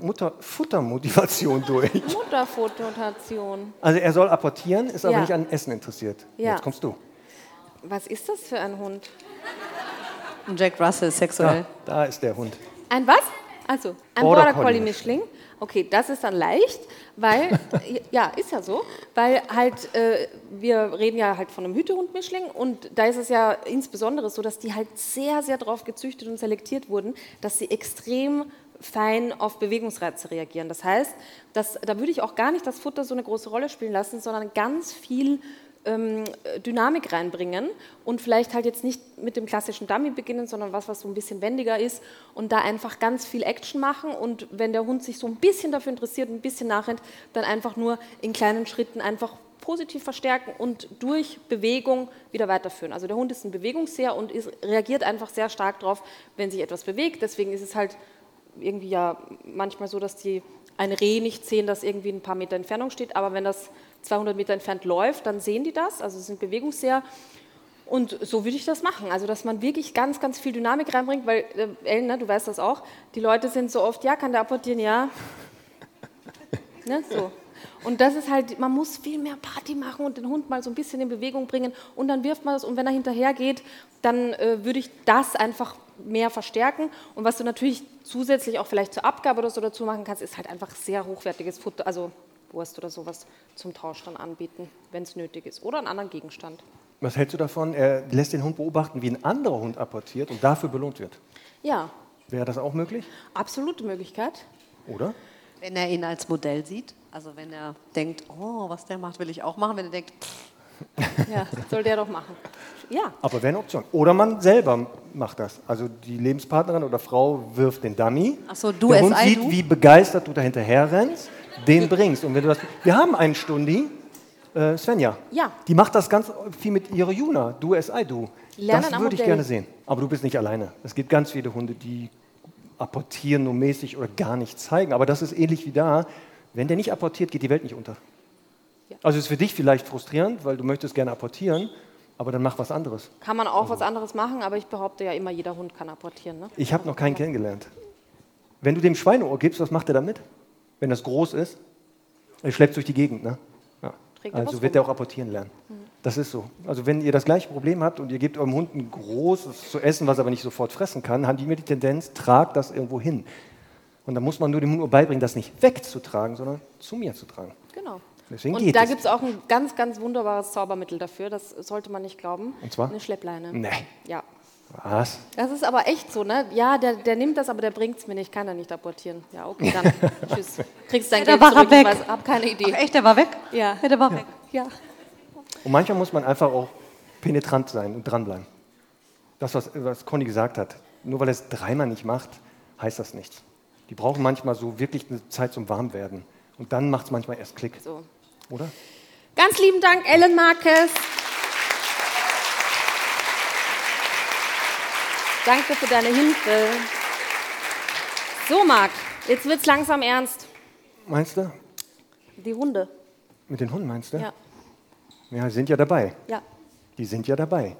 Mutter- Futtermotivation durch? Mutterfototation. Also er soll apportieren, ist aber Ja. nicht an Essen interessiert. Ja. Jetzt kommst du. Was ist das für ein Hund? Und Jack Russell sexuell. Da, da ist der Hund. Ein was? Also, ein Border Border Collie Mischling. Okay, das ist dann leicht, weil, ja, ist ja so, weil halt, äh, wir reden ja halt von einem Hütehund-Mischling und da ist es ja insbesondere so, dass die halt sehr, sehr darauf gezüchtet und selektiert wurden, dass sie extrem fein auf Bewegungsreize reagieren. Das heißt, dass, da würde ich auch gar nicht das Futter so eine große Rolle spielen lassen, sondern ganz viel Dynamik reinbringen und vielleicht halt jetzt nicht mit dem klassischen Dummy beginnen, sondern was, was so ein bisschen wendiger ist und da einfach ganz viel Action machen und wenn der Hund sich so ein bisschen dafür interessiert, ein bisschen nachrennt, dann einfach nur in kleinen Schritten einfach positiv verstärken und durch Bewegung wieder weiterführen. Also der Hund ist ein Bewegungsseher und ist, reagiert einfach sehr stark darauf, wenn sich etwas bewegt. Deswegen ist es halt irgendwie ja manchmal so, dass die ein Reh nicht sehen, das irgendwie ein paar Meter Entfernung steht, aber wenn das 200 Meter entfernt läuft, dann sehen die das, also sind bewegungsseher. Und so würde ich das machen, also dass man wirklich ganz, ganz viel Dynamik reinbringt, weil, äh, Ellen, ne, du weißt das auch, die Leute sind so oft, ja, kann der apportieren, ja. ne, so. Und das ist halt, man muss viel mehr Party machen und den Hund mal so ein bisschen in Bewegung bringen und dann wirft man das und wenn er hinterher geht, dann äh, würde ich das einfach mehr verstärken. Und was du natürlich zusätzlich auch vielleicht zur Abgabe oder so dazu machen kannst, ist halt einfach sehr hochwertiges Futter, also Wurst oder sowas zum Tausch dann anbieten, wenn es nötig ist. Oder einen anderen Gegenstand. Was hältst du davon? Er lässt den Hund beobachten, wie ein anderer Hund apportiert und dafür belohnt wird. Ja. Wäre das auch möglich? Absolute Möglichkeit. Oder? Wenn er ihn als Modell sieht, also wenn er denkt, oh, was der macht, will ich auch machen. Wenn er denkt, pff, ja, soll der doch machen. Ja. Aber wäre eine Option. Oder man selber macht das. Also die Lebenspartnerin oder Frau wirft den Dummy. Ach so, du Der Hund SI, sieht, du? wie begeistert du da hinterher rennst, den bringst. Und wenn du das, wir haben einen Stundi, äh, Svenja. Ja. Die macht das ganz viel mit ihrer Juna. Du SI, du. Lernen das würde ich gerne sehen. Aber du bist nicht alleine. Es gibt ganz viele Hunde, die apportieren nur mäßig oder gar nicht zeigen. Aber das ist ähnlich wie da. Wenn der nicht apportiert, geht die Welt nicht unter. Ja. Also ist für dich vielleicht frustrierend, weil du möchtest gerne apportieren, aber dann mach was anderes. Kann man auch was anderes machen, aber ich behaupte ja immer, jeder Hund kann apportieren. Ne? Ich habe noch keinen kennengelernt. Wenn du dem Schweineohr gibst, was macht er damit? Wenn das groß ist? Er schleppt durch die Gegend, ne? Ja. Also wird er auch apportieren lernen. Das ist so. Also wenn ihr das gleiche Problem habt und ihr gebt eurem Hund ein großes zu essen, was er aber nicht sofort fressen kann, haben die immer die Tendenz, tragt das irgendwo hin. Und dann muss man nur dem Hund nur beibringen, das nicht wegzutragen, sondern zu mir zu tragen. Genau. Deswegen und geht da gibt es auch ein ganz, ganz wunderbares Zaubermittel dafür. Das sollte man nicht glauben. Und zwar? Eine Schleppleine. Nee. Ja. Was? Das ist aber echt so, ne? Ja, der, der nimmt das, aber der bringt es mir nicht. Kann er nicht apportieren. Ja, okay, dann. Tschüss. Kriegst dein Ja, da Geld war er zurück. weg. Ich weiß, hab keine Idee. ach echt, der war weg? Ja. Ja, der war weg. Ja. Und manchmal muss man einfach auch penetrant sein und dranbleiben. Das, was, was Conny gesagt hat. Nur weil er es dreimal nicht macht, heißt das nichts. Die brauchen manchmal so wirklich eine Zeit zum Warmwerden. Und dann macht es manchmal erst Klick, So. oder? Ganz lieben Dank, Ellen Marquez. Danke für deine Hilfe. So, Marc, jetzt wird's langsam ernst. Meinst du? Die Hunde. Mit den Hunden meinst du? Ja. Ja, die sind ja dabei. Ja. Die sind ja dabei.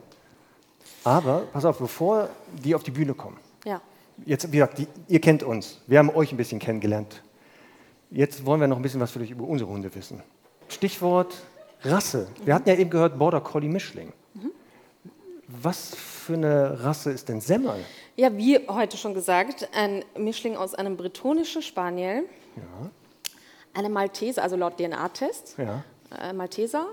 Aber, pass auf, bevor die auf die Bühne kommen, Ja. jetzt, wie gesagt, die, ihr kennt uns, wir haben euch ein bisschen kennengelernt. Jetzt wollen wir noch ein bisschen was für euch über unsere Hunde wissen. Stichwort Rasse. Wir hatten ja eben gehört Border Collie Mischling. Was für eine Rasse ist denn Semmel? Ja, wie heute schon gesagt, ein Mischling aus einem bretonischen Spaniel, Ja, einem Malteser, also laut DNA-Test, ja. äh, Malteser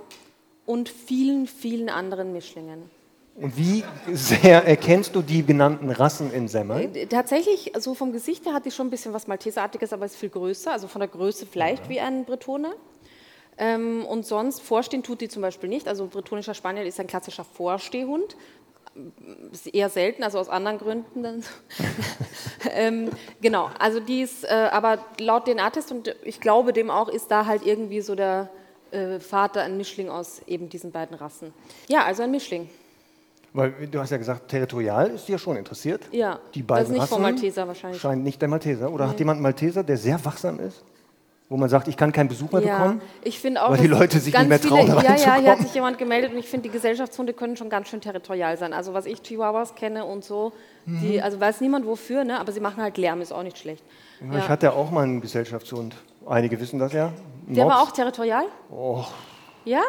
und vielen, vielen anderen Mischlingen. Und wie sehr erkennst du die genannten Rassen in Semmel? Äh, Tatsächlich, so vom Gesicht her hat die schon ein bisschen was Malteserartiges, aber ist viel größer, also von der Größe vielleicht wie ein Bretone. Ähm, und sonst vorstehen tut die zum Beispiel nicht. Also bretonischer Spaniel ist ein klassischer Vorstehhund. Ist eher selten, also aus anderen Gründen. Dann. ähm, genau, also die ist, äh, aber laut DNA-Test und ich glaube dem auch, ist da halt irgendwie so der äh, Vater ein Mischling aus eben diesen beiden Rassen. Ja, also ein Mischling. Weil du hast ja gesagt, territorial ist dir schon interessiert. Ja, die das beiden ist nicht Rassen vom Malteser wahrscheinlich. Scheint nicht der Malteser. Oder hat jemand einen Malteser, der sehr wachsam ist? Wo man sagt, ich kann keinen Besuch mehr bekommen? ich auch, weil die Leute sich nicht mehr trauen, viele, Ja, ja, hier hat sich jemand gemeldet und ich finde, die Gesellschaftshunde können schon ganz schön territorial sein. Also was ich Chihuahuas kenne und so, Mhm. die, also weiß niemand wofür, ne? aber sie machen halt Lärm, ist auch nicht schlecht. Ja, Ich hatte auch mal einen Gesellschaftshund. Einige wissen das ja. Der Mops. war auch territorial? Oh, Ja?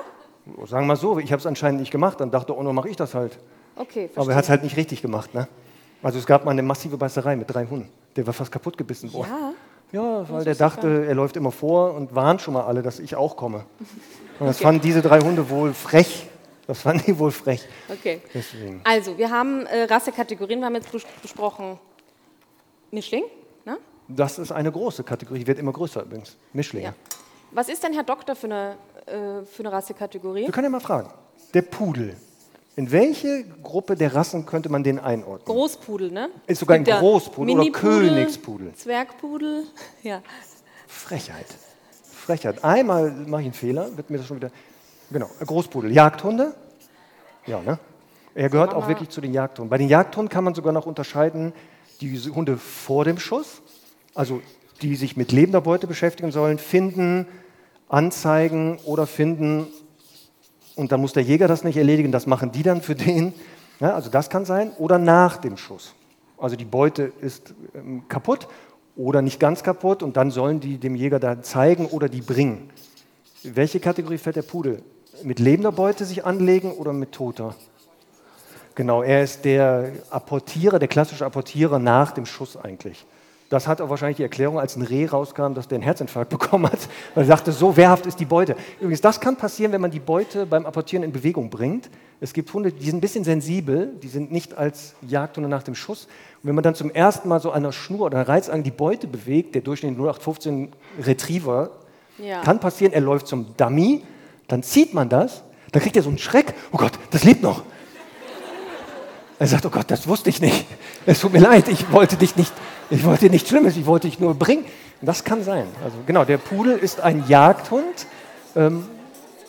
sagen wir mal so, ich habe es anscheinend nicht gemacht. Dann dachte, oh, dann mache ich das halt. Okay, Aber er hat es halt nicht richtig gemacht. Ne? Also es gab mal eine massive Beißerei mit drei Hunden. Der war fast kaputt gebissen worden. Ja, Ja, weil der dachte, er läuft immer vor und warnt schon mal alle, dass ich auch komme. Und das fanden diese drei Hunde wohl frech. Das fanden die wohl frech. okay. Deswegen. Also, wir haben äh, Rassekategorien, wir haben jetzt bes- besprochen Mischling, ne? Das ist eine große Kategorie, die wird immer größer übrigens. Mischlinge. Ja. Was ist denn Herr Doktor für eine, äh, für eine Rassekategorie? Wir können ja mal fragen. Der Pudel. In welche Gruppe der Rassen könnte man den einordnen? Großpudel, ne? Ist sogar ein Großpudel oder Königspudel. Zwergpudel, ja. Frechheit. Frechheit. Einmal mache ich einen Fehler, wird mir das schon wieder. Genau, Großpudel. Jagdhunde? Ja, ne? Er gehört auch wirklich zu den Jagdhunden. Bei den Jagdhunden kann man sogar noch unterscheiden, die Hunde vor dem Schuss, also die sich mit lebender Beute beschäftigen sollen, finden, anzeigen oder finden und dann muss der Jäger das nicht erledigen, das machen die dann für den. Ja, also das kann sein. Oder nach dem Schuss. Also die Beute ist ähm, kaputt oder nicht ganz kaputt und dann sollen die dem Jäger da zeigen oder die bringen. Welche Kategorie fällt der Pudel? Mit lebender Beute sich anlegen oder mit toter? Genau, er ist der Apportierer, der klassische Apportierer nach dem Schuss eigentlich. Das hat auch wahrscheinlich die Erklärung, als ein Reh rauskam, dass der einen Herzinfarkt bekommen hat, weil er sagte, so wehrhaft ist die Beute. Übrigens, das kann passieren, wenn man die Beute beim Apportieren in Bewegung bringt. Es gibt Hunde, die sind ein bisschen sensibel, die sind nicht als Jagdhunde nach dem Schuss. Und wenn man dann zum ersten Mal so an einer Schnur oder einer Reizangel die Beute bewegt, der durchschnittliche 0815 Retriever, Ja. kann passieren, er läuft zum Dummy, dann zieht man das, dann kriegt er so einen Schreck, oh Gott, das lebt noch. Er sagt, oh Gott, das wusste ich nicht. Es tut mir leid, ich wollte dich nicht, ich wollte nichts Schlimmes, ich wollte dich nur bringen. Das kann sein. Also genau, der Pudel ist ein Jagdhund, ähm,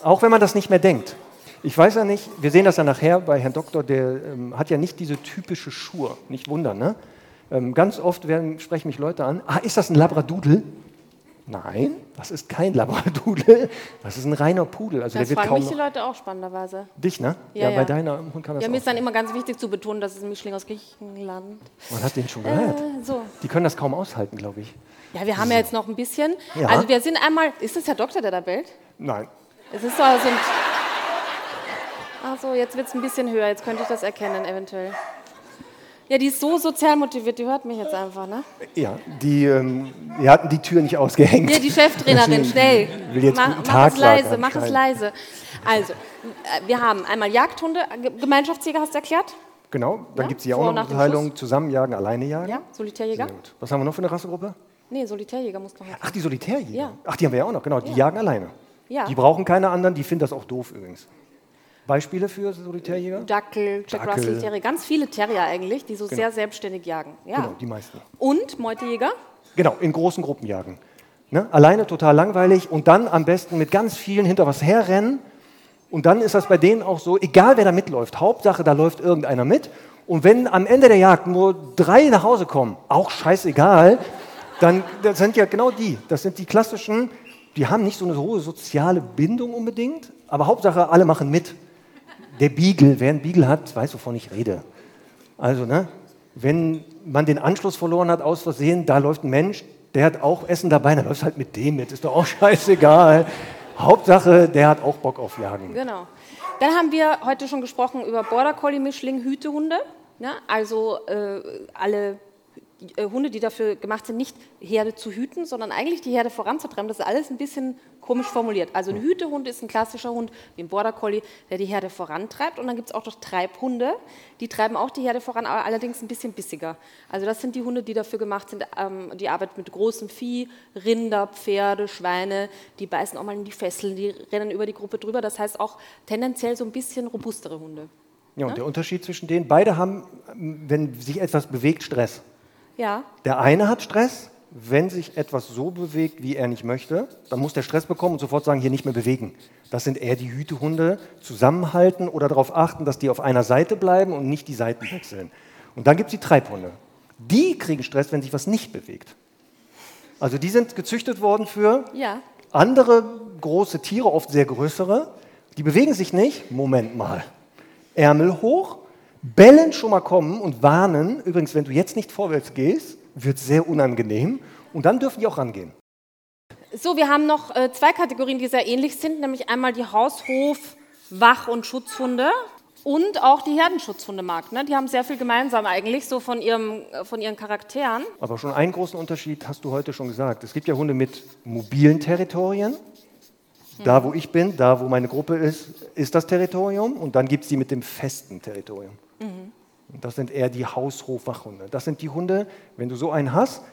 auch wenn man das nicht mehr denkt. Ich weiß ja nicht, wir sehen das ja nachher bei Herrn Doktor, der ähm, hat ja nicht diese typische Schur, nicht wundern. Ne? Ähm, ganz oft werden, sprechen mich Leute an, ah, ist das ein Labradoodle? Nein, das ist kein Labradoodle, das ist ein reiner Pudel. Also Das der wird fragen kaum mich die Leute auch spannenderweise. dich, ne? Ja, bei ja. deiner Hund kann das Ja, mir auch. ist dann immer ganz wichtig zu betonen, dass es ein Mischling aus Griechenland. Man hat den schon gehört. Äh, so. Die können das kaum aushalten, glaube ich. Ja, wir haben ja jetzt noch ein bisschen. Ja. Also wir sind einmal. Ist das der Doktor, der da bellt? Nein. Es ist so. so ein Ach so, jetzt wird es ein bisschen höher. Jetzt könnte ich das erkennen, eventuell. Ja, die ist so sozial motiviert, die hört mich jetzt einfach, ne? Ja, die, ähm, die hatten die Tür nicht ausgehängt. Hier, die Cheftrainerin, schnell. Will jetzt mach mach es leise, mach es leise. Also, äh, wir haben einmal Jagdhunde, Ge- Gemeinschaftsjäger hast du erklärt? Genau, dann Ja, gibt es hier auch noch nach dem Unterteilung, zusammenjagen, alleine jagen. Ja, Solitärjäger? Was haben wir noch für eine Rassegruppe? Nee, Solitärjäger muss noch. Ach, die Solitärjäger. Ja. Ach, die haben wir ja auch noch, genau. Die jagen alleine. Ja. Die brauchen keine anderen, die finden das auch doof übrigens. Beispiele für Solitärjäger? Dackel, Jack Dackel. Russell Terrier, ganz viele Terrier eigentlich, die so sehr selbstständig jagen. Ja. Genau, die meisten. Und Meutejäger? Genau, in großen Gruppen jagen. Ne? Alleine total langweilig und dann am besten mit ganz vielen hinter was herrennen. Und dann ist das bei denen auch so, egal wer da mitläuft, Hauptsache, da läuft irgendeiner mit. Und wenn am Ende der Jagd nur drei nach Hause kommen, auch scheißegal, dann das sind ja genau die. Das sind die klassischen, die haben nicht so eine hohe soziale Bindung unbedingt, aber Hauptsache, alle machen mit. Der Beagle, wer einen Beagle hat, weiß, wovon ich rede. Also, ne, wenn man den Anschluss verloren hat aus Versehen, da läuft ein Mensch, der hat auch Essen dabei, dann läuft halt mit dem mit, ist doch auch scheißegal. Hauptsache, der hat auch Bock auf Jagen. Genau. Dann haben wir heute schon gesprochen über Border Collie Mischling Hütehunde. Ne? Also äh, alle Hunde, die dafür gemacht sind, nicht Herde zu hüten, sondern eigentlich die Herde voranzutreiben. Das ist alles ein bisschen komisch formuliert. Also ein Hütehund ist ein klassischer Hund wie ein Border Collie, der die Herde vorantreibt. Und dann gibt es auch noch Treibhunde, die treiben auch die Herde voran, aber allerdings ein bisschen bissiger. Also das sind die Hunde, die dafür gemacht sind, ähm, die arbeiten mit großem Vieh, Rinder, Pferde, Schweine, die beißen auch mal in die Fesseln, die rennen über die Gruppe drüber. Das heißt auch tendenziell so ein bisschen robustere Hunde. Ja, und der Unterschied zwischen denen, beide haben, wenn sich etwas bewegt, Stress. Ja, Der eine hat Stress, wenn sich etwas so bewegt, wie er nicht möchte, dann muss der Stress bekommen und sofort sagen, hier nicht mehr bewegen. Das sind eher die Hütehunde, zusammenhalten oder darauf achten, dass die auf einer Seite bleiben und nicht die Seiten wechseln. Und dann gibt es die Treibhunde. Die kriegen Stress, wenn sich was nicht bewegt. Also die sind gezüchtet worden für ja. andere große Tiere, oft sehr größere, die bewegen sich nicht. Moment mal. Ärmel hoch, bellen schon mal kommen und warnen. Übrigens, wenn du jetzt nicht vorwärts gehst, wird es sehr unangenehm. Und dann dürfen die auch rangehen. So, wir haben noch äh, zwei Kategorien, die sehr ähnlich sind, nämlich einmal die Haushof-, Wach- und Schutzhunde und auch die Herdenschutzhunde, Marc. Ne? Die haben sehr viel gemeinsam eigentlich, so von, ihrem, äh, von ihren Charakteren. Aber schon einen großen Unterschied hast du heute schon gesagt. Es gibt ja Hunde mit mobilen Territorien. Da, wo ich bin, da, wo meine Gruppe ist, ist das Territorium. Und dann gibt es die mit dem festen Territorium. Und das sind eher die Haushof-Wachhunde. Das sind die Hunde, wenn du so einen hast,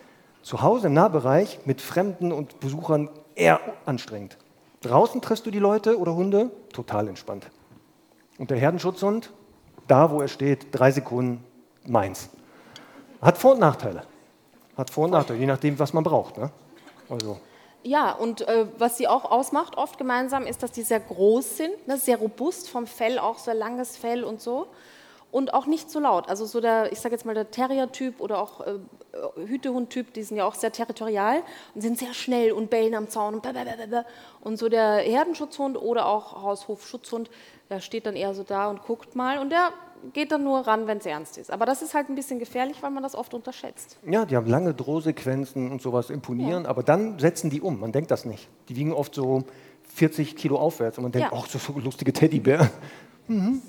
Zu Hause im Nahbereich mit Fremden und Besuchern eher anstrengend. Draußen triffst du die Leute oder Hunde, total entspannt. Und der Herdenschutzhund, da wo er steht, drei Sekunden, meins. Hat Vor- und Nachteile. Hat Vor- und Nachteile, je nachdem, was man braucht. Ne? Also. Ja, und äh, was sie auch ausmacht, oft gemeinsam, ist, dass die sehr groß sind, ne, sehr robust vom Fell, auch sehr langes Fell und so. Und auch nicht so laut. Also so der, ich sage jetzt mal der Terrier-Typ oder auch äh, Hütehund-Typ, die sind ja auch sehr territorial und sind sehr schnell und bellen am Zaun und. Und so der Herdenschutzhund oder auch Haushofschutzhund, der steht dann eher so da und guckt mal und der geht dann nur ran, wenn es ernst ist. Aber das ist halt ein bisschen gefährlich, weil man das oft unterschätzt. Ja, die haben lange Drohsequenzen und sowas imponieren, ja. aber dann setzen die um. Man denkt das nicht. Die wiegen oft so 40 Kilo aufwärts und man denkt, ach, ja. oh, so, so lustige Teddybär. Mhm.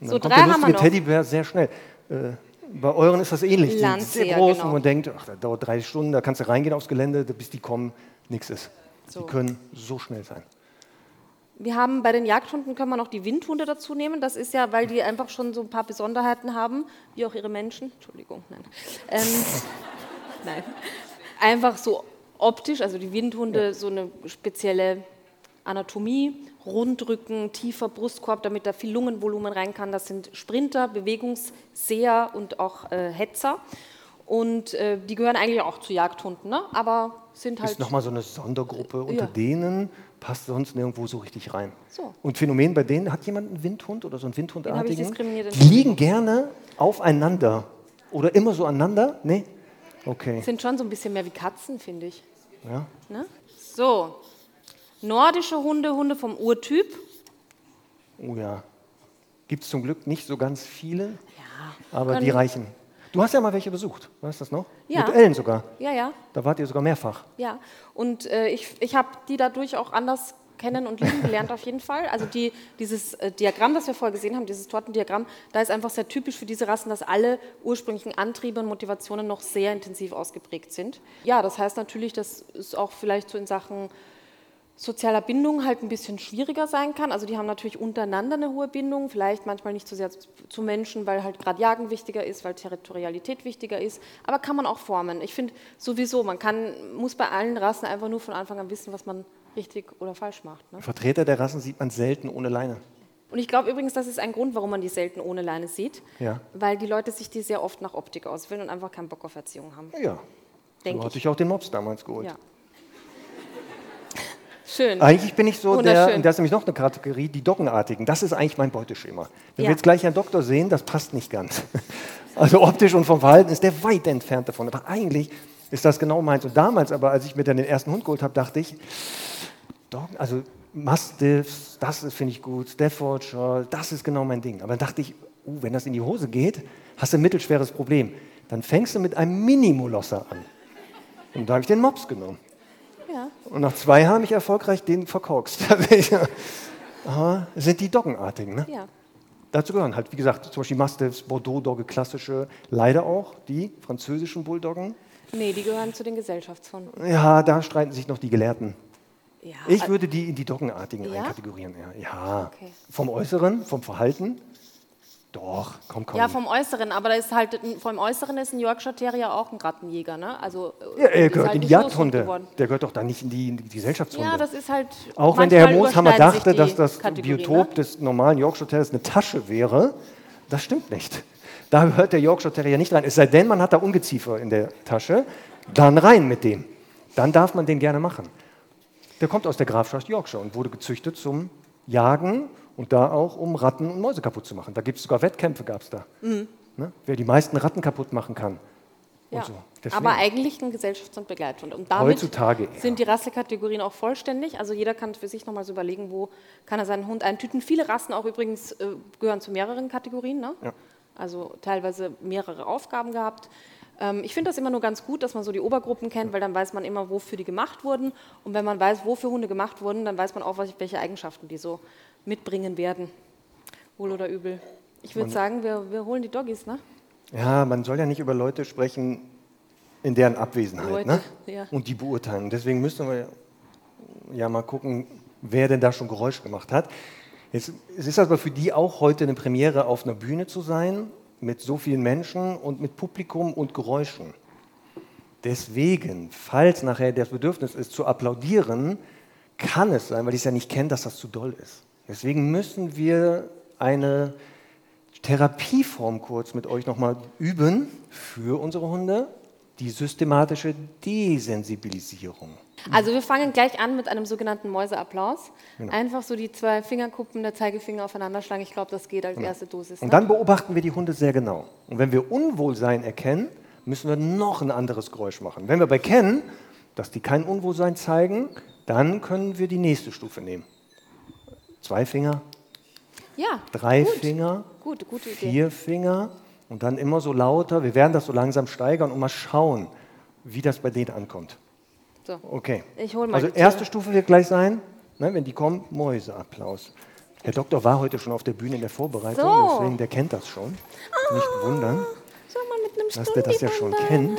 Und so dann kommt der lustige Teddybär sehr schnell. Äh, bei euren ist das ähnlich. Die sind sehr groß genau. und man denkt, ach, das dauert drei Stunden, da kannst du reingehen aufs Gelände, bis die kommen, nichts ist. So. Die können so schnell sein. Wir haben bei den Jagdhunden können wir noch die Windhunde dazu nehmen. Das ist ja, weil die einfach schon so ein paar Besonderheiten haben, wie auch ihre Menschen. Entschuldigung, nein. Ähm, nein. Einfach so optisch, also die Windhunde, ja. so eine spezielle Anatomie, Rundrücken, tiefer Brustkorb, damit da viel Lungenvolumen rein kann. Das sind Sprinter, Bewegungsseher und auch äh, Hetzer. Und äh, die gehören eigentlich auch zu Jagdhunden, ne? aber sind halt. Ist nochmal so eine Sondergruppe unter ja. denen, passt sonst nirgendwo so richtig rein. So. Und Phänomen bei denen, hat jemand einen Windhund oder so einen Windhundartigen? Die liegen gerne aufeinander oder immer so aneinander? Nee? Okay. Sind schon so ein bisschen mehr wie Katzen, finde ich. Ja. Ne? So, Nordische Hunde, Hunde vom Urtyp. Oh ja. Gibt es zum Glück nicht so ganz viele, ja, aber die reichen. Du hast ja mal welche besucht, weißt du das noch? Ja. Mit Ellen sogar. Ja, ja. Da wart ihr sogar mehrfach. Ja, und äh, ich, ich habe die dadurch auch anders kennen und lieben gelernt auf jeden Fall. Also die, dieses äh, Diagramm, das wir vorher gesehen haben, dieses Tortendiagramm, da ist einfach sehr typisch für diese Rassen, dass alle ursprünglichen Antriebe und Motivationen noch sehr intensiv ausgeprägt sind. Ja, das heißt natürlich, dass es auch vielleicht so in Sachen sozialer Bindung halt ein bisschen schwieriger sein kann. Also die haben natürlich untereinander eine hohe Bindung, vielleicht manchmal nicht so sehr zu Menschen, weil halt gerade Jagen wichtiger ist, weil Territorialität wichtiger ist, aber kann man auch formen. Ich finde sowieso, man kann, muss bei allen Rassen einfach nur von Anfang an wissen, was man richtig oder falsch macht. Ne? Vertreter der Rassen sieht man selten ohne Leine. Und ich glaube übrigens, das ist ein Grund, warum man die selten ohne Leine sieht, ja. weil die Leute sich die sehr oft nach Optik auswählen und einfach keinen Bock auf Erziehung haben. Ja, so hatte ich auch den Mops damals geholt. Ja. Schön. Eigentlich bin ich so der, und da ist nämlich noch eine Kategorie, die Doggenartigen. Das ist eigentlich mein Beuteschema. Wenn ja. wir jetzt gleich einen Doktor sehen, das passt nicht ganz. Also optisch und vom Verhalten ist der weit entfernt davon. Aber eigentlich ist das genau meins. Und damals aber, als ich mir dann den ersten Hund geholt habe, dachte ich, Doggen, also Mastiffs, das finde ich gut, Staffordshire, das ist genau mein Ding. Aber dann dachte ich, uh, wenn das in die Hose geht, hast du ein mittelschweres Problem. Dann fängst du mit einem Minimolosser an. Und da habe ich den Mops genommen. Und nach zwei Jahren habe ich erfolgreich den verkorkst. Aber sind die Doggenartigen, ne? Ja. Dazu gehören halt, wie gesagt, zum Beispiel Mastiffs, Bordeaux-Dogge, klassische, leider auch die französischen Bulldoggen. Nee, die gehören zu den Gesellschaftshunden. Ja, da streiten sich noch die Gelehrten. Ja, ich würde die in die Doggenartigen ja? einkategorieren. Ja, ja. Okay. vom Äußeren, vom Verhalten doch, komm, komm. Ja, vom Äußeren, aber da ist halt, vom Äußeren ist ein Yorkshire Terrier auch ein Rattenjäger, ne? Also, äh, ja, er gehört halt in die Jagdhunde. Der gehört doch da nicht in die, in die Gesellschaftshunde. Ja, das ist halt. Auch wenn der Herr Mooshammer dachte, dass das Kategorie, Biotop ne? des normalen Yorkshire Terriers eine Tasche wäre, das stimmt nicht. Da gehört der Yorkshire Terrier nicht rein. Es sei denn, man hat da Ungeziefer in der Tasche, dann rein mit dem. Dann darf man den gerne machen. Der kommt aus der Grafschaft Yorkshire und wurde gezüchtet zum Jagen und da auch, um Ratten und Mäuse kaputt zu machen. Da gibt es sogar Wettkämpfe, gab es da. Mhm. Ne? Wer die meisten Ratten kaputt machen kann. Ja. So. Aber eigentlich ein Gesellschafts- und Begleithund. Und damit Heutzutage sind die Rassekategorien auch vollständig. Also jeder kann für sich nochmal so überlegen, wo kann er seinen Hund eintüten. Viele Rassen auch übrigens äh, gehören zu mehreren Kategorien. Ne? Ja. Also teilweise mehrere Aufgaben gehabt. Ähm, ich finde das immer nur ganz gut, dass man so die Obergruppen kennt, weil dann weiß man immer, wofür die gemacht wurden. Und wenn man weiß, wofür Hunde gemacht wurden, dann weiß man auch, welche Eigenschaften die so mitbringen werden. Wohl oder übel. Ich würde sagen, wir, wir holen die Doggies, ne? Ja, man soll ja nicht über Leute sprechen in deren Abwesenheit Leute, ne? ja. und die beurteilen. Deswegen müssen wir ja mal gucken, wer denn da schon Geräusch gemacht hat. Jetzt, es ist aber für die auch heute eine Premiere, auf einer Bühne zu sein, mit so vielen Menschen und mit Publikum und Geräuschen. Deswegen, falls nachher das Bedürfnis ist, zu applaudieren, kann es sein, weil ich es ja nicht kenne, dass das zu doll ist. Deswegen müssen wir eine Therapieform kurz mit euch nochmal üben für unsere Hunde, die systematische Desensibilisierung. Also wir fangen gleich an mit einem sogenannten Mäuseapplaus. Genau. Einfach so die zwei Fingerkuppen der Zeigefinger aufeinander schlagen. Ich glaube, das geht als genau. erste Dosis. Ne? Und dann beobachten wir die Hunde sehr genau. Und wenn wir Unwohlsein erkennen, müssen wir noch ein anderes Geräusch machen. Wenn wir aber erkennen, dass die kein Unwohlsein zeigen, dann können wir die nächste Stufe nehmen. Zwei Finger, ja, drei gut. Finger, gut, gute Idee. vier Finger und dann immer so lauter. Wir werden das so langsam steigern und mal schauen, wie das bei denen ankommt. So. Okay. Ich hol mal also erste Stufe wird gleich sein, ne, wenn die kommen, Mäuseapplaus. Herr Doktor war heute schon auf der Bühne in der Vorbereitung, so. deswegen der kennt das schon. Ah, Nicht wundern, dass der das ja schon kennt.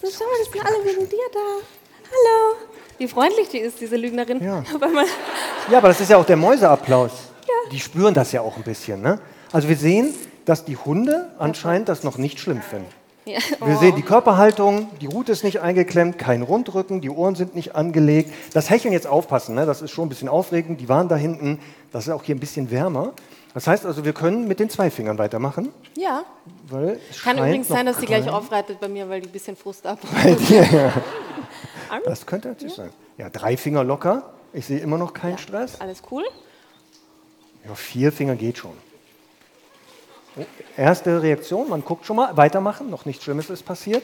So, schau mal, die sind alle wegen dir da. Hallo. Wie freundlich die ist, diese Lügnerin. Ja, ja aber das ist ja auch der Mäuseapplaus. Ja. Die spüren das ja auch ein bisschen. Ne? Also wir sehen, dass die Hunde anscheinend das noch nicht schlimm finden. Ja. Oh. Wir sehen die Körperhaltung, die Rute ist nicht eingeklemmt, kein Rundrücken, die Ohren sind nicht angelegt. Das Hecheln jetzt aufpassen, ne? das ist schon ein bisschen aufregend. Die waren da hinten, das ist auch hier ein bisschen wärmer. Das heißt also, wir können mit den zwei Fingern weitermachen. Ja. Kann übrigens sein, dass sie gleich aufreitet bei mir, weil die ein bisschen Frust ab. Ja. Das könnte natürlich ja. sein. Ja, drei Finger locker. Ich sehe immer noch keinen ja. Stress. Alles cool. Ja, vier Finger geht schon. Oh, erste Reaktion, man guckt schon mal, weitermachen, noch nichts Schlimmes ist passiert.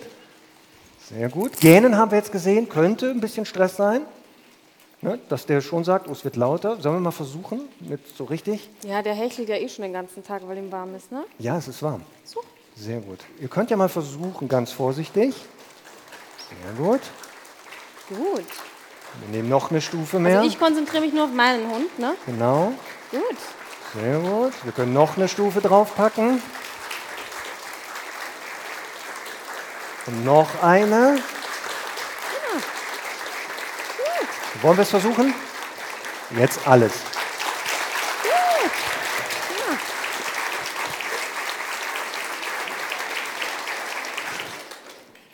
Sehr gut. Gähnen haben wir jetzt gesehen, könnte ein bisschen Stress sein. Ne, dass der schon sagt, oh, es wird lauter. Sollen wir mal versuchen, mit so richtig? Ja, der hechelt ja eh schon den ganzen Tag, weil ihm warm ist, ne? Ja, es ist warm. So. Sehr gut. Ihr könnt ja mal versuchen, ganz vorsichtig. Sehr gut. Gut. Wir nehmen noch eine Stufe mehr. Also ich konzentriere mich nur auf meinen Hund, ne? Genau. Gut. Sehr gut. Wir können noch eine Stufe draufpacken. Und noch eine. Ja. Gut. Wollen wir es versuchen? Jetzt alles. Gut. Ja.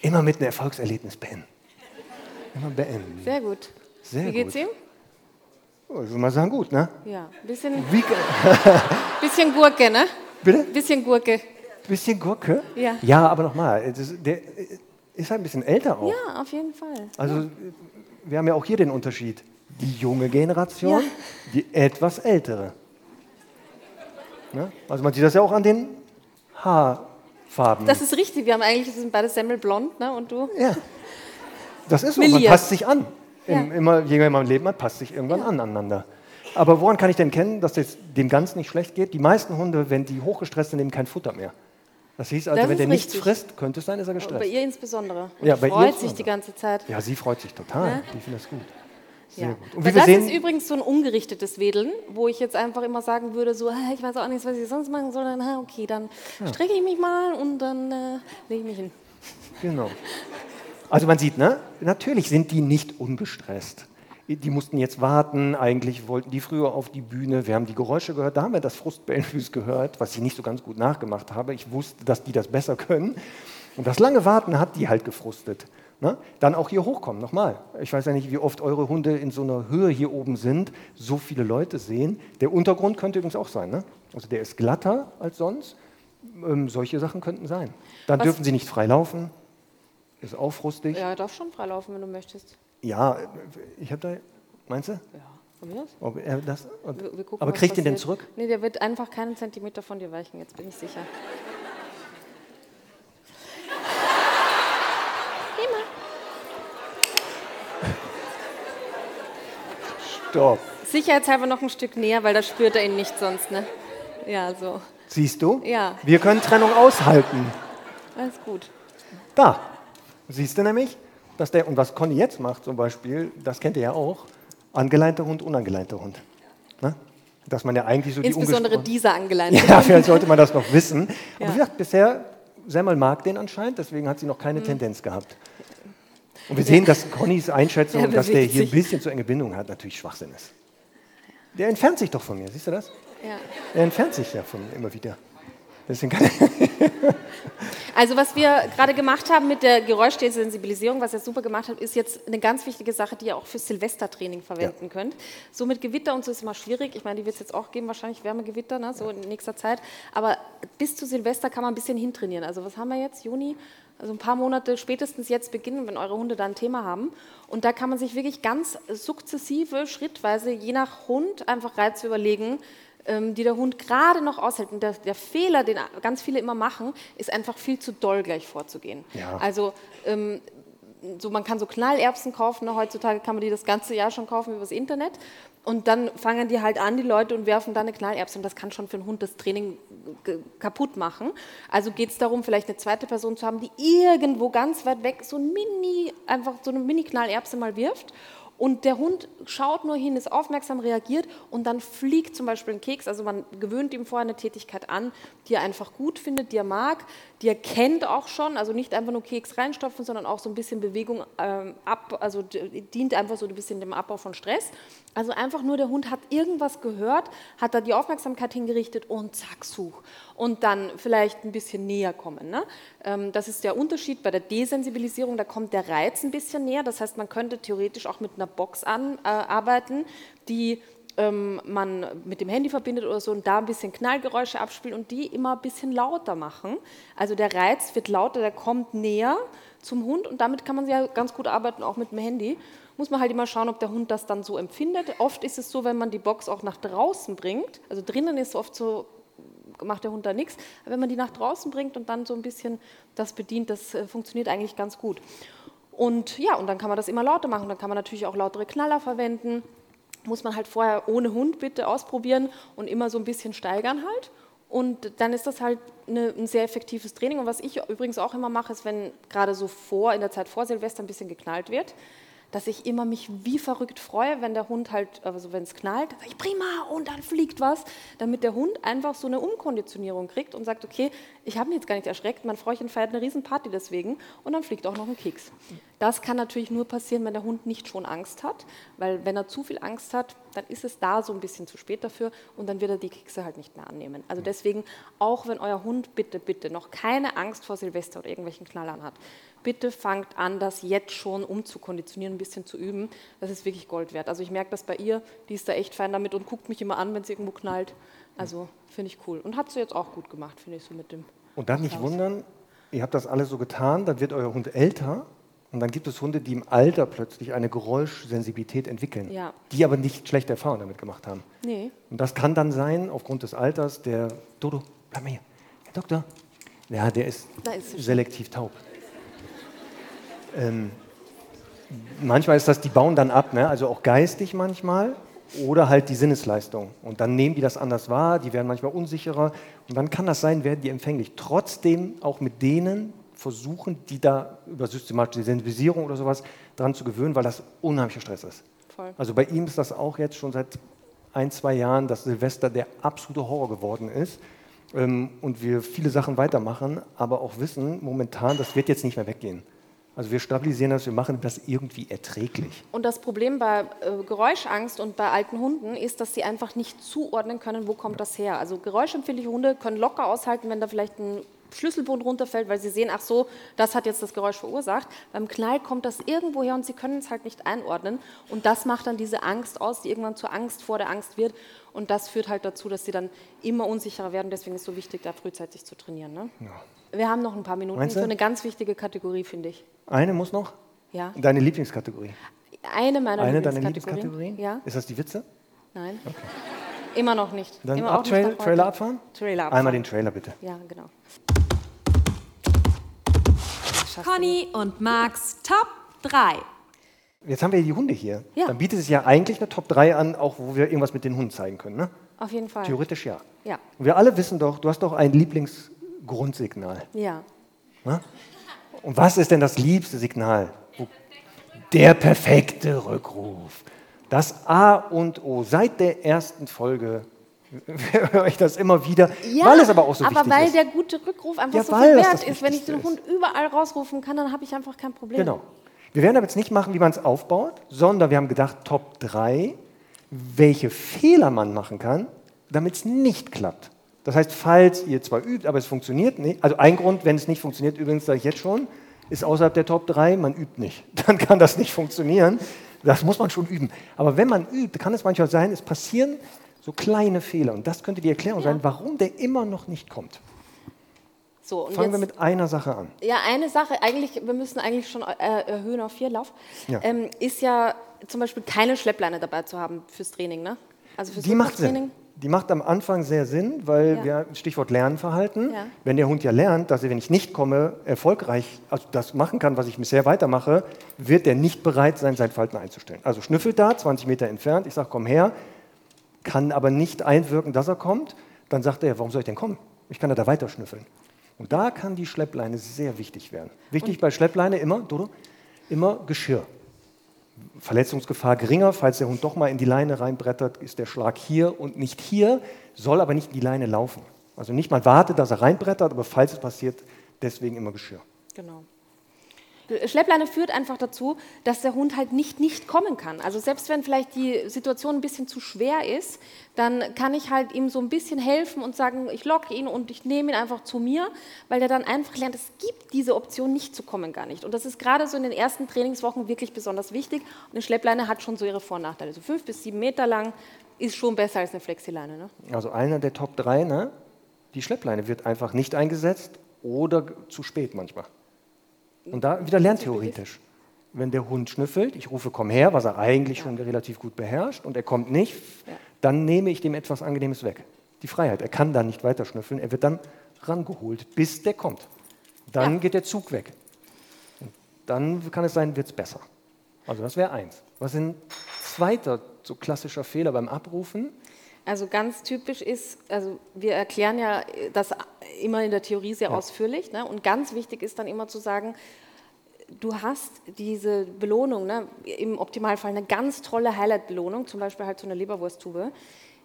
Immer mit einem Erfolgserlebnis beenden. Immer beenden. Sehr gut. Sehr Wie geht's gut. ihm? Oh, ich würde mal sagen, gut, ne? Ja, bisschen, Wie, bisschen Gurke, ne? Bitte? Bisschen Gurke. Bisschen Gurke? Ja. Ja, aber nochmal, der ist halt ein bisschen älter auch. Ja, auf jeden Fall. Also, ja. wir haben ja auch hier den Unterschied. Die junge Generation, ja. die etwas ältere. Ne? Also, man sieht das ja auch an den Haarfarben. Das ist richtig, wir haben eigentlich, wir sind beide semmelblond, ne? Und du? Ja. Das ist so, man passt sich an. Ja. Immer, je länger man Leben hat, passt sich irgendwann ja. aneinander. Aber woran kann ich denn kennen, dass es dem ganz nicht schlecht geht? Die meisten Hunde, wenn die hochgestresst sind, nehmen kein Futter mehr. Das hieß also, das wenn der nichts frisst, könnte es sein, dass er gestresst. Bei ihr insbesondere. Und ja, bei freut ihr sich die ganze Zeit. Ja, sie freut sich total. Ja? Die findet das gut. Sehr ja. gut. Und Weil das sehen, ist übrigens so ein ungerichtetes Wedeln, wo ich jetzt einfach immer sagen würde, so, ich weiß auch nicht, was ich sonst machen soll. Dann, okay, dann ja. strecke ich mich mal und dann äh, lege ich mich hin. Genau. Also man sieht, ne? natürlich sind die nicht ungestresst. Die mussten jetzt warten, eigentlich wollten die früher auf die Bühne. Wir haben die Geräusche gehört, da haben wir das Frustbellenfüß gehört, was ich nicht so ganz gut nachgemacht habe. Ich wusste, dass die das besser können. Und das lange Warten hat die halt gefrustet. Ne? Dann auch hier hochkommen, nochmal. Ich weiß ja nicht, wie oft eure Hunde in so einer Höhe hier oben sind, so viele Leute sehen. Der Untergrund könnte übrigens auch sein. Ne? Also der ist glatter als sonst. Ähm, solche Sachen könnten sein. Dann was? dürfen sie nicht frei laufen. Ist auch frustig. Ja, er darf schon freilaufen, wenn du möchtest. Ja, ich habe da. Meinst du? Ja, von mir aus. Ob er das, wir, wir gucken, aber kriegt ihn denn zurück? Nee, der wird einfach keinen Zentimeter von dir weichen, jetzt bin ich sicher. Immer. Stopp. Sicherheitshalber noch ein Stück näher, weil da spürt er ihn nicht sonst, ne? Ja, so. Siehst du? Ja. Wir können Trennung aushalten. Alles gut. Da. Siehst du nämlich, dass der, und was Conny jetzt macht zum Beispiel, das kennt ihr ja auch, angeleinter Hund, unangeleinter Hund. Ne? Dass man ja eigentlich so Insbesondere die dieser angeleinte Ja, vielleicht sollte man das noch wissen. Ja. Aber wie gesagt, bisher, Semmel mag den anscheinend, deswegen hat sie noch keine mhm. Tendenz gehabt. Und wir sehen, dass Connys Einschätzung, dass der hier ein bisschen zu enge Bindung hat, natürlich Schwachsinn ist. Der entfernt sich doch von mir, siehst du das? Ja. Er entfernt sich ja von mir immer wieder. Deswegen kann Also was wir gerade gemacht haben mit der Geräuschdesensibilisierung, was ihr super gemacht habt, ist jetzt eine ganz wichtige Sache, die ihr auch für Silvestertraining verwenden ja. könnt. So mit Gewitter und so ist immer schwierig. Ich meine, die wird es jetzt auch geben, wahrscheinlich Wärmegewitter, ne, so in nächster Zeit. Aber bis zu Silvester kann man ein bisschen hintrainieren. Also was haben wir jetzt? Juni? Also ein paar Monate spätestens jetzt beginnen, wenn eure Hunde da ein Thema haben. Und da kann man sich wirklich ganz sukzessive, schrittweise, je nach Hund, einfach Reize überlegen, die der Hund gerade noch aushält. Und der, der, Fehler, den ganz viele immer machen, ist einfach viel zu doll gleich vorzugehen. Ja. Also ähm, so, man kann so Knallerbsen kaufen, ne? heutzutage kann man die das ganze Jahr schon kaufen über das Internet. Und dann fangen die halt an, die Leute, und werfen dann eine Knallerbse. Und das kann schon für einen Hund das Training kaputt machen. Also geht es darum, vielleicht eine zweite Person zu haben, die irgendwo ganz weit weg so ein Mini, einfach so eine Mini-Knallerbse mal wirft und der Hund schaut nur hin, ist aufmerksam, reagiert und dann fliegt zum Beispiel ein Keks. Also man gewöhnt ihm vorher eine Tätigkeit an, die er einfach gut findet, die er mag, die er kennt auch schon. Also nicht einfach nur Keks reinstopfen, sondern auch so ein bisschen Bewegung ähm, ab, also dient einfach so ein bisschen dem Abbau von Stress. Also einfach nur der Hund hat irgendwas gehört, hat da die Aufmerksamkeit hingerichtet und zack, such. Und dann vielleicht ein bisschen näher kommen. Ne? Ähm, das ist der Unterschied bei der Desensibilisierung, da kommt der Reiz ein bisschen näher. Das heißt, man könnte theoretisch auch mit einer Box an, äh, arbeiten, die ähm, man mit dem Handy verbindet oder so und da ein bisschen Knallgeräusche abspielt und die immer ein bisschen lauter machen. Also der Reiz wird lauter, der kommt näher zum Hund und damit kann man ja ganz gut arbeiten, auch mit dem Handy. Muss man halt immer schauen, ob der Hund das dann so empfindet. Oft ist es so, wenn man die Box auch nach draußen bringt, also drinnen ist oft so, macht der Hund da nichts, aber wenn man die nach draußen bringt und dann so ein bisschen das bedient, das äh, funktioniert eigentlich ganz gut. Und ja, und dann kann man das immer lauter machen. Dann kann man natürlich auch lautere Knaller verwenden. Muss man halt vorher ohne Hund bitte ausprobieren und immer so ein bisschen steigern halt. Und dann ist das halt eine, ein sehr effektives Training. Und was ich übrigens auch immer mache, ist, wenn gerade so vor, in der Zeit vor Silvester ein bisschen geknallt wird, dass ich immer mich wie verrückt freue, wenn der Hund halt, also wenn es knallt, dann sage ich prima und dann fliegt was, damit der Hund einfach so eine Umkonditionierung kriegt und sagt, okay, ich habe mich jetzt gar nicht erschreckt, mein Frauchen feiert eine Riesenparty deswegen und dann fliegt auch noch ein Keks. Das kann natürlich nur passieren, wenn der Hund nicht schon Angst hat, weil wenn er zu viel Angst hat, dann ist es da so ein bisschen zu spät dafür und dann wird er die Kekse halt nicht mehr annehmen. Also deswegen, auch wenn euer Hund bitte, bitte noch keine Angst vor Silvester oder irgendwelchen Knallern hat, bitte fangt an, das jetzt schon umzukonditionieren, ein bisschen zu üben. Das ist wirklich Gold wert. Also ich merke das bei ihr, die ist da echt fein damit und guckt mich immer an, wenn sie irgendwo knallt. Also finde ich cool. Und hat sie jetzt auch gut gemacht, finde ich so mit dem. Und dann nicht wundern, ihr habt das alles so getan, dann wird euer Hund älter und dann gibt es Hunde, die im Alter plötzlich eine Geräuschsensibilität entwickeln, ja. die aber nicht schlechte Erfahrungen damit gemacht haben. Nee. Und das kann dann sein, aufgrund des Alters, der Dodo, bleib mal hier, Herr Doktor, ja, der ist, ist selektiv taub. Ähm, manchmal ist das, die bauen dann ab, ne? also auch geistig manchmal oder halt die Sinnesleistung. Und dann nehmen die das anders wahr, die werden manchmal unsicherer und dann kann das sein, werden die empfänglich. Trotzdem auch mit denen versuchen, die da über systematische Sensibilisierung oder sowas dran zu gewöhnen, weil das unheimlicher Stress ist. Voll. Also bei ihm ist das auch jetzt schon seit ein, zwei Jahren, dass Silvester der absolute Horror geworden ist ähm, und wir viele Sachen weitermachen, aber auch wissen momentan, das wird jetzt nicht mehr weggehen. Also wir stabilisieren das, wir machen das irgendwie erträglich. Und das Problem bei äh, Geräuschangst und bei alten Hunden ist, dass sie einfach nicht zuordnen können, wo kommt das her. Also geräuschempfindliche Hunde können locker aushalten, wenn da vielleicht ein Schlüsselbund runterfällt, weil sie sehen, ach so, das hat jetzt das Geräusch verursacht. Beim Knall kommt das irgendwo her und sie können es halt nicht einordnen. Und das macht dann diese Angst aus, die irgendwann zur Angst vor der Angst wird. Und das führt halt dazu, dass sie dann immer unsicherer werden. Deswegen ist es so wichtig, da frühzeitig zu trainieren. Ne? Ja. Wir haben noch ein paar Minuten für eine ganz wichtige Kategorie, finde ich. Eine muss noch? Ja. Deine Lieblingskategorie? Eine meiner eine deiner Lieblingskategorien? Ja. Ist das die Witze? Nein. Okay. Immer noch nicht. Dann Immer ab Trail, Trailer abfahren? Trailer abfahren. Einmal den Trailer bitte. Ja, genau. Conny und Max Top 3. Jetzt haben wir die Hunde hier. Ja. Dann bietet es ja eigentlich eine Top 3 an, auch wo wir irgendwas mit den Hunden zeigen können, ne? Auf jeden Fall. Theoretisch ja. Ja. Und wir alle wissen doch, du hast doch ein Lieblingsgrundsignal. Ja. Na? Und was ist denn das liebste Signal? Der perfekte Rückruf. Das A und O. Seit der ersten Folge höre ich das immer wieder, ja, weil es aber auch so aber wichtig weil ist. der gute Rückruf einfach Ja, so weil viel wert ist. Wenn ich den Hund überall rausrufen kann, dann habe ich einfach kein Problem. Genau. Wir werden aber jetzt nicht machen, wie man es aufbaut, sondern wir haben gedacht, Top 3, welche Fehler man machen kann, damit es nicht klappt. Das heißt, falls ihr zwar übt, aber es funktioniert nicht, also ein Grund, wenn es nicht funktioniert, übrigens sage ich jetzt schon, ist außerhalb der Top 3, man übt nicht. Dann kann das nicht funktionieren. Das muss man schon üben. Aber wenn man übt, kann es manchmal sein, es passieren so kleine Fehler. Und das könnte die Erklärung ja. sein, warum der immer noch nicht kommt. So, Fangen jetzt, wir mit einer Sache an. Ja, eine Sache, eigentlich, wir müssen eigentlich schon äh, erhöhen auf vier Lauf, ja. Ähm, ist ja zum Beispiel keine Schleppleine dabei zu haben fürs Training. Ne? Also fürs die macht Sinn. Die macht am Anfang sehr Sinn, weil ja. wir Stichwort Lernverhalten. Ja. Wenn der Hund ja lernt, dass er, wenn ich nicht komme, erfolgreich also das machen kann, was ich bisher weitermache, wird er nicht bereit sein, sein Verhalten einzustellen. Also schnüffelt da, 20 Meter entfernt, ich sage, komm her, kann aber nicht einwirken, dass er kommt, dann sagt er, warum soll ich denn kommen? Ich kann ja da weiter schnüffeln. Und da kann die Schleppleine sehr wichtig werden. Wichtig Und bei Schleppleine immer, Dodo, immer Geschirr. Verletzungsgefahr geringer, falls der Hund doch mal in die Leine reinbrettert, ist der Schlag hier und nicht hier, soll aber nicht in die Leine laufen. Also nicht mal wartet, dass er reinbrettert, aber falls es passiert, deswegen immer Geschirr. Genau. Schleppleine führt einfach dazu, dass der Hund halt nicht nicht kommen kann. Also selbst wenn vielleicht die Situation ein bisschen zu schwer ist, dann kann ich halt ihm so ein bisschen helfen und sagen, ich locke ihn und ich nehme ihn einfach zu mir, weil der dann einfach lernt, es gibt diese Option nicht zu kommen gar nicht. Und das ist gerade so in den ersten Trainingswochen wirklich besonders wichtig. Und eine Schleppleine hat schon so ihre Vor- und Nachteile. So fünf bis sieben Meter lang ist schon besser als eine Flexileine. Ne? Also einer der Top 3, ne? die Schleppleine wird einfach nicht eingesetzt oder zu spät manchmal. Und da wieder lerntheoretisch. Wenn der Hund schnüffelt, ich rufe, komm her, was er eigentlich ja. schon relativ gut beherrscht, und er kommt nicht, ja. dann nehme ich dem etwas Angenehmes weg. Die Freiheit. Er kann dann nicht weiter schnüffeln, er wird dann rangeholt, bis der kommt. Dann ja. geht der Zug weg. Und dann kann es sein, wird es besser. Also das wäre eins. Was ist ein zweiter so klassischer Fehler beim Abrufen? Also ganz typisch ist, also wir erklären ja das immer in der Theorie sehr ja. ausführlich. Ne? Und ganz wichtig ist dann immer zu sagen, du hast diese Belohnung, ne? im Optimalfall eine ganz tolle Highlight-Belohnung, zum Beispiel halt so eine Leberwursttube,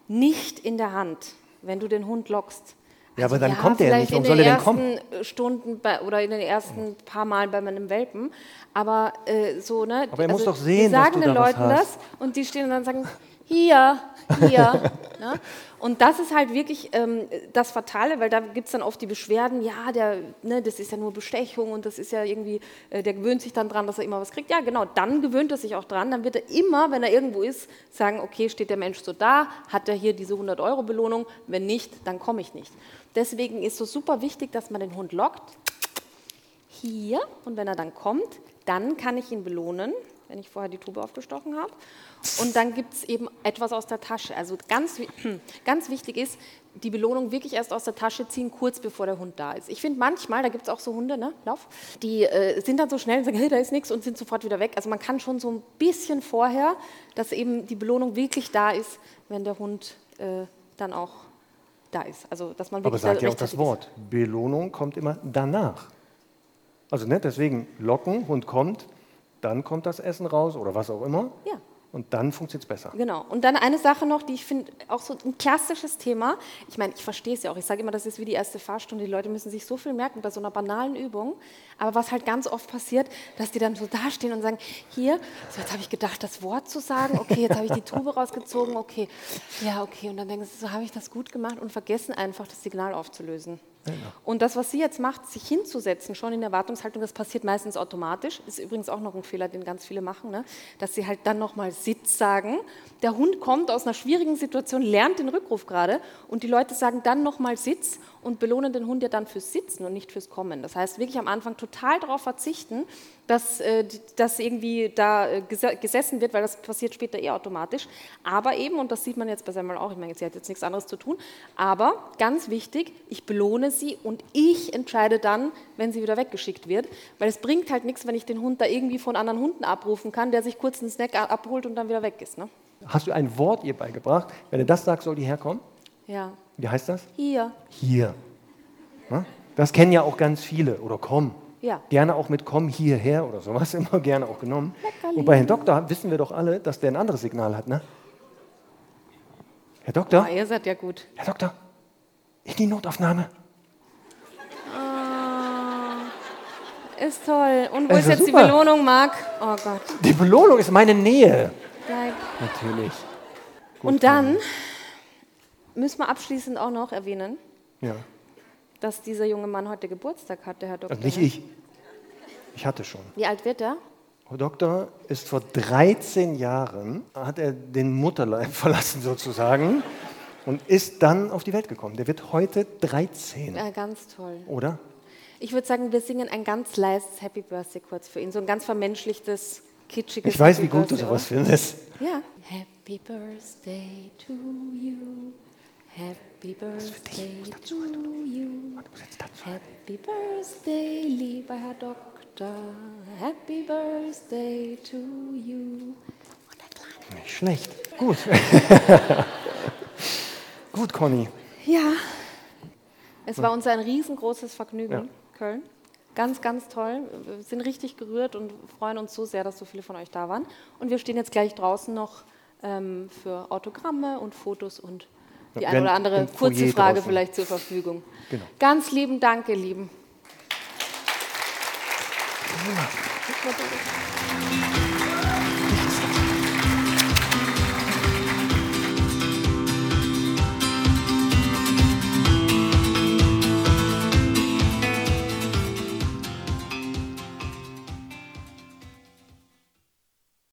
nicht in der Hand, wenn du den Hund lockst. Ja, also aber dann ja, kommt er nicht. Warum soll er denn kommen? In den ersten Stunden bei, oder in den ersten paar Mal bei meinem Welpen. Aber äh, so, ne? Aber er also, muss doch sehen, die sagen den Leuten das und die stehen und dann sagen, hier, hier. ne? Und das ist halt wirklich ähm, das Fatale, weil da gibt es dann oft die Beschwerden, ja, der, ne, das ist ja nur Bestechung und das ist ja irgendwie, äh, der gewöhnt sich dann dran, dass er immer was kriegt. Ja, genau, dann gewöhnt er sich auch dran. Dann wird er immer, wenn er irgendwo ist, sagen, okay, steht der Mensch so da, hat er hier diese 100 Euro Belohnung, wenn nicht, dann komme ich nicht. Deswegen ist es super wichtig, dass man den Hund lockt, hier, und wenn er dann kommt, dann kann ich ihn belohnen, wenn ich vorher die Tube aufgestochen habe. Und dann gibt es eben etwas aus der Tasche. Also ganz, ganz wichtig ist, die Belohnung wirklich erst aus der Tasche ziehen, kurz bevor der Hund da ist. Ich finde manchmal, da gibt es auch so Hunde, ne, Lauf, die äh, sind dann so schnell und sagen, hey, da ist nichts und sind sofort wieder weg. Also man kann schon so ein bisschen vorher, dass eben die Belohnung wirklich da ist, wenn der Hund äh, dann auch da ist. Also dass man Aber sagt ja auch das Wort, Belohnung kommt immer danach. Also ne, deswegen locken, Hund kommt, dann kommt das Essen raus oder was auch immer. Ja. Und dann funktioniert es besser. Genau. Und dann eine Sache noch, die ich finde, auch so ein klassisches Thema. Ich meine, ich verstehe es ja auch. Ich sage immer, das ist wie die erste Fahrstunde. Die Leute müssen sich so viel merken bei so einer banalen Übung. Aber was halt ganz oft passiert, dass die dann so dastehen und sagen, hier, so jetzt habe ich gedacht, das Wort zu sagen. Okay, jetzt habe ich die Tube rausgezogen. Okay, ja, okay. Und dann denken sie, so habe ich das gut gemacht und vergessen einfach, das Signal aufzulösen. Und das, was sie jetzt macht, sich hinzusetzen, schon in Erwartungshaltung, das passiert meistens automatisch. Ist übrigens auch noch ein Fehler, den ganz viele machen, ne? dass sie halt dann nochmal Sitz sagen. Der Hund kommt aus einer schwierigen Situation, lernt den Rückruf gerade und die Leute sagen dann nochmal Sitz und belohnen den Hund ja dann fürs Sitzen und nicht fürs Kommen. Das heißt, wirklich am Anfang total darauf verzichten, dass äh, das irgendwie da äh, gesessen wird, weil das passiert später eher automatisch. Aber eben, und das sieht man jetzt bei Semmel auch, ich meine, sie hat jetzt nichts anderes zu tun, aber ganz wichtig, ich belohne sie und ich entscheide dann, wenn sie wieder weggeschickt wird, weil es bringt halt nichts, wenn ich den Hund da irgendwie von anderen Hunden abrufen kann, der sich kurz einen Snack abholt und dann wieder weg ist. Ne? Hast du ein Wort ihr beigebracht? Wenn du das sagst, soll die herkommen? Ja. Wie heißt das? Hier. Hier. Das kennen ja auch ganz viele. Oder komm. Ja. Gerne auch mit komm hierher oder sowas, immer gerne auch genommen. Leckerli. Und bei Herrn Doktor wissen wir doch alle, dass der ein anderes Signal hat, ne? Herr Doktor? Ja, ihr seid ja gut. Herr Doktor, in die Notaufnahme. Oh, ist toll. Und wo ist, ist jetzt super. die Belohnung, Marc? Oh Gott. Die Belohnung ist meine Nähe. Bleib. Natürlich. Gut, Und dann müssen wir abschließend auch noch erwähnen, Ja. dass dieser junge Mann heute Geburtstag hat, der Herr Doktor. Also nicht ich. Ich hatte schon. Wie alt wird er? Frau Doktor ist vor 13 Jahren, hat er den Mutterleib verlassen sozusagen und ist dann auf die Welt gekommen. Der wird heute 13, Ja, ganz toll. oder? Ich würde sagen, wir singen ein ganz leises Happy Birthday kurz für ihn. So ein ganz vermenschlichtes, kitschiges Ich weiß, Happy wie gut du Birthday, sowas oder? findest. Ja. Happy Birthday to you. Happy Birthday to you. Happy Birthday, lieber Herr Doktor. Happy Birthday to you. Nicht schlecht. Gut. gut, Conny. Ja. Es war uns ein riesengroßes Vergnügen, Ja. Köln. Ganz, ganz toll. Wir sind richtig gerührt und freuen uns so sehr, dass so viele von euch da waren. Und wir stehen jetzt gleich draußen noch ähm, für Autogramme und Fotos und die Ja, eine oder andere kurze Foyer Frage draußen. vielleicht zur Verfügung. Genau. Ganz lieben Dank, ihr Lieben.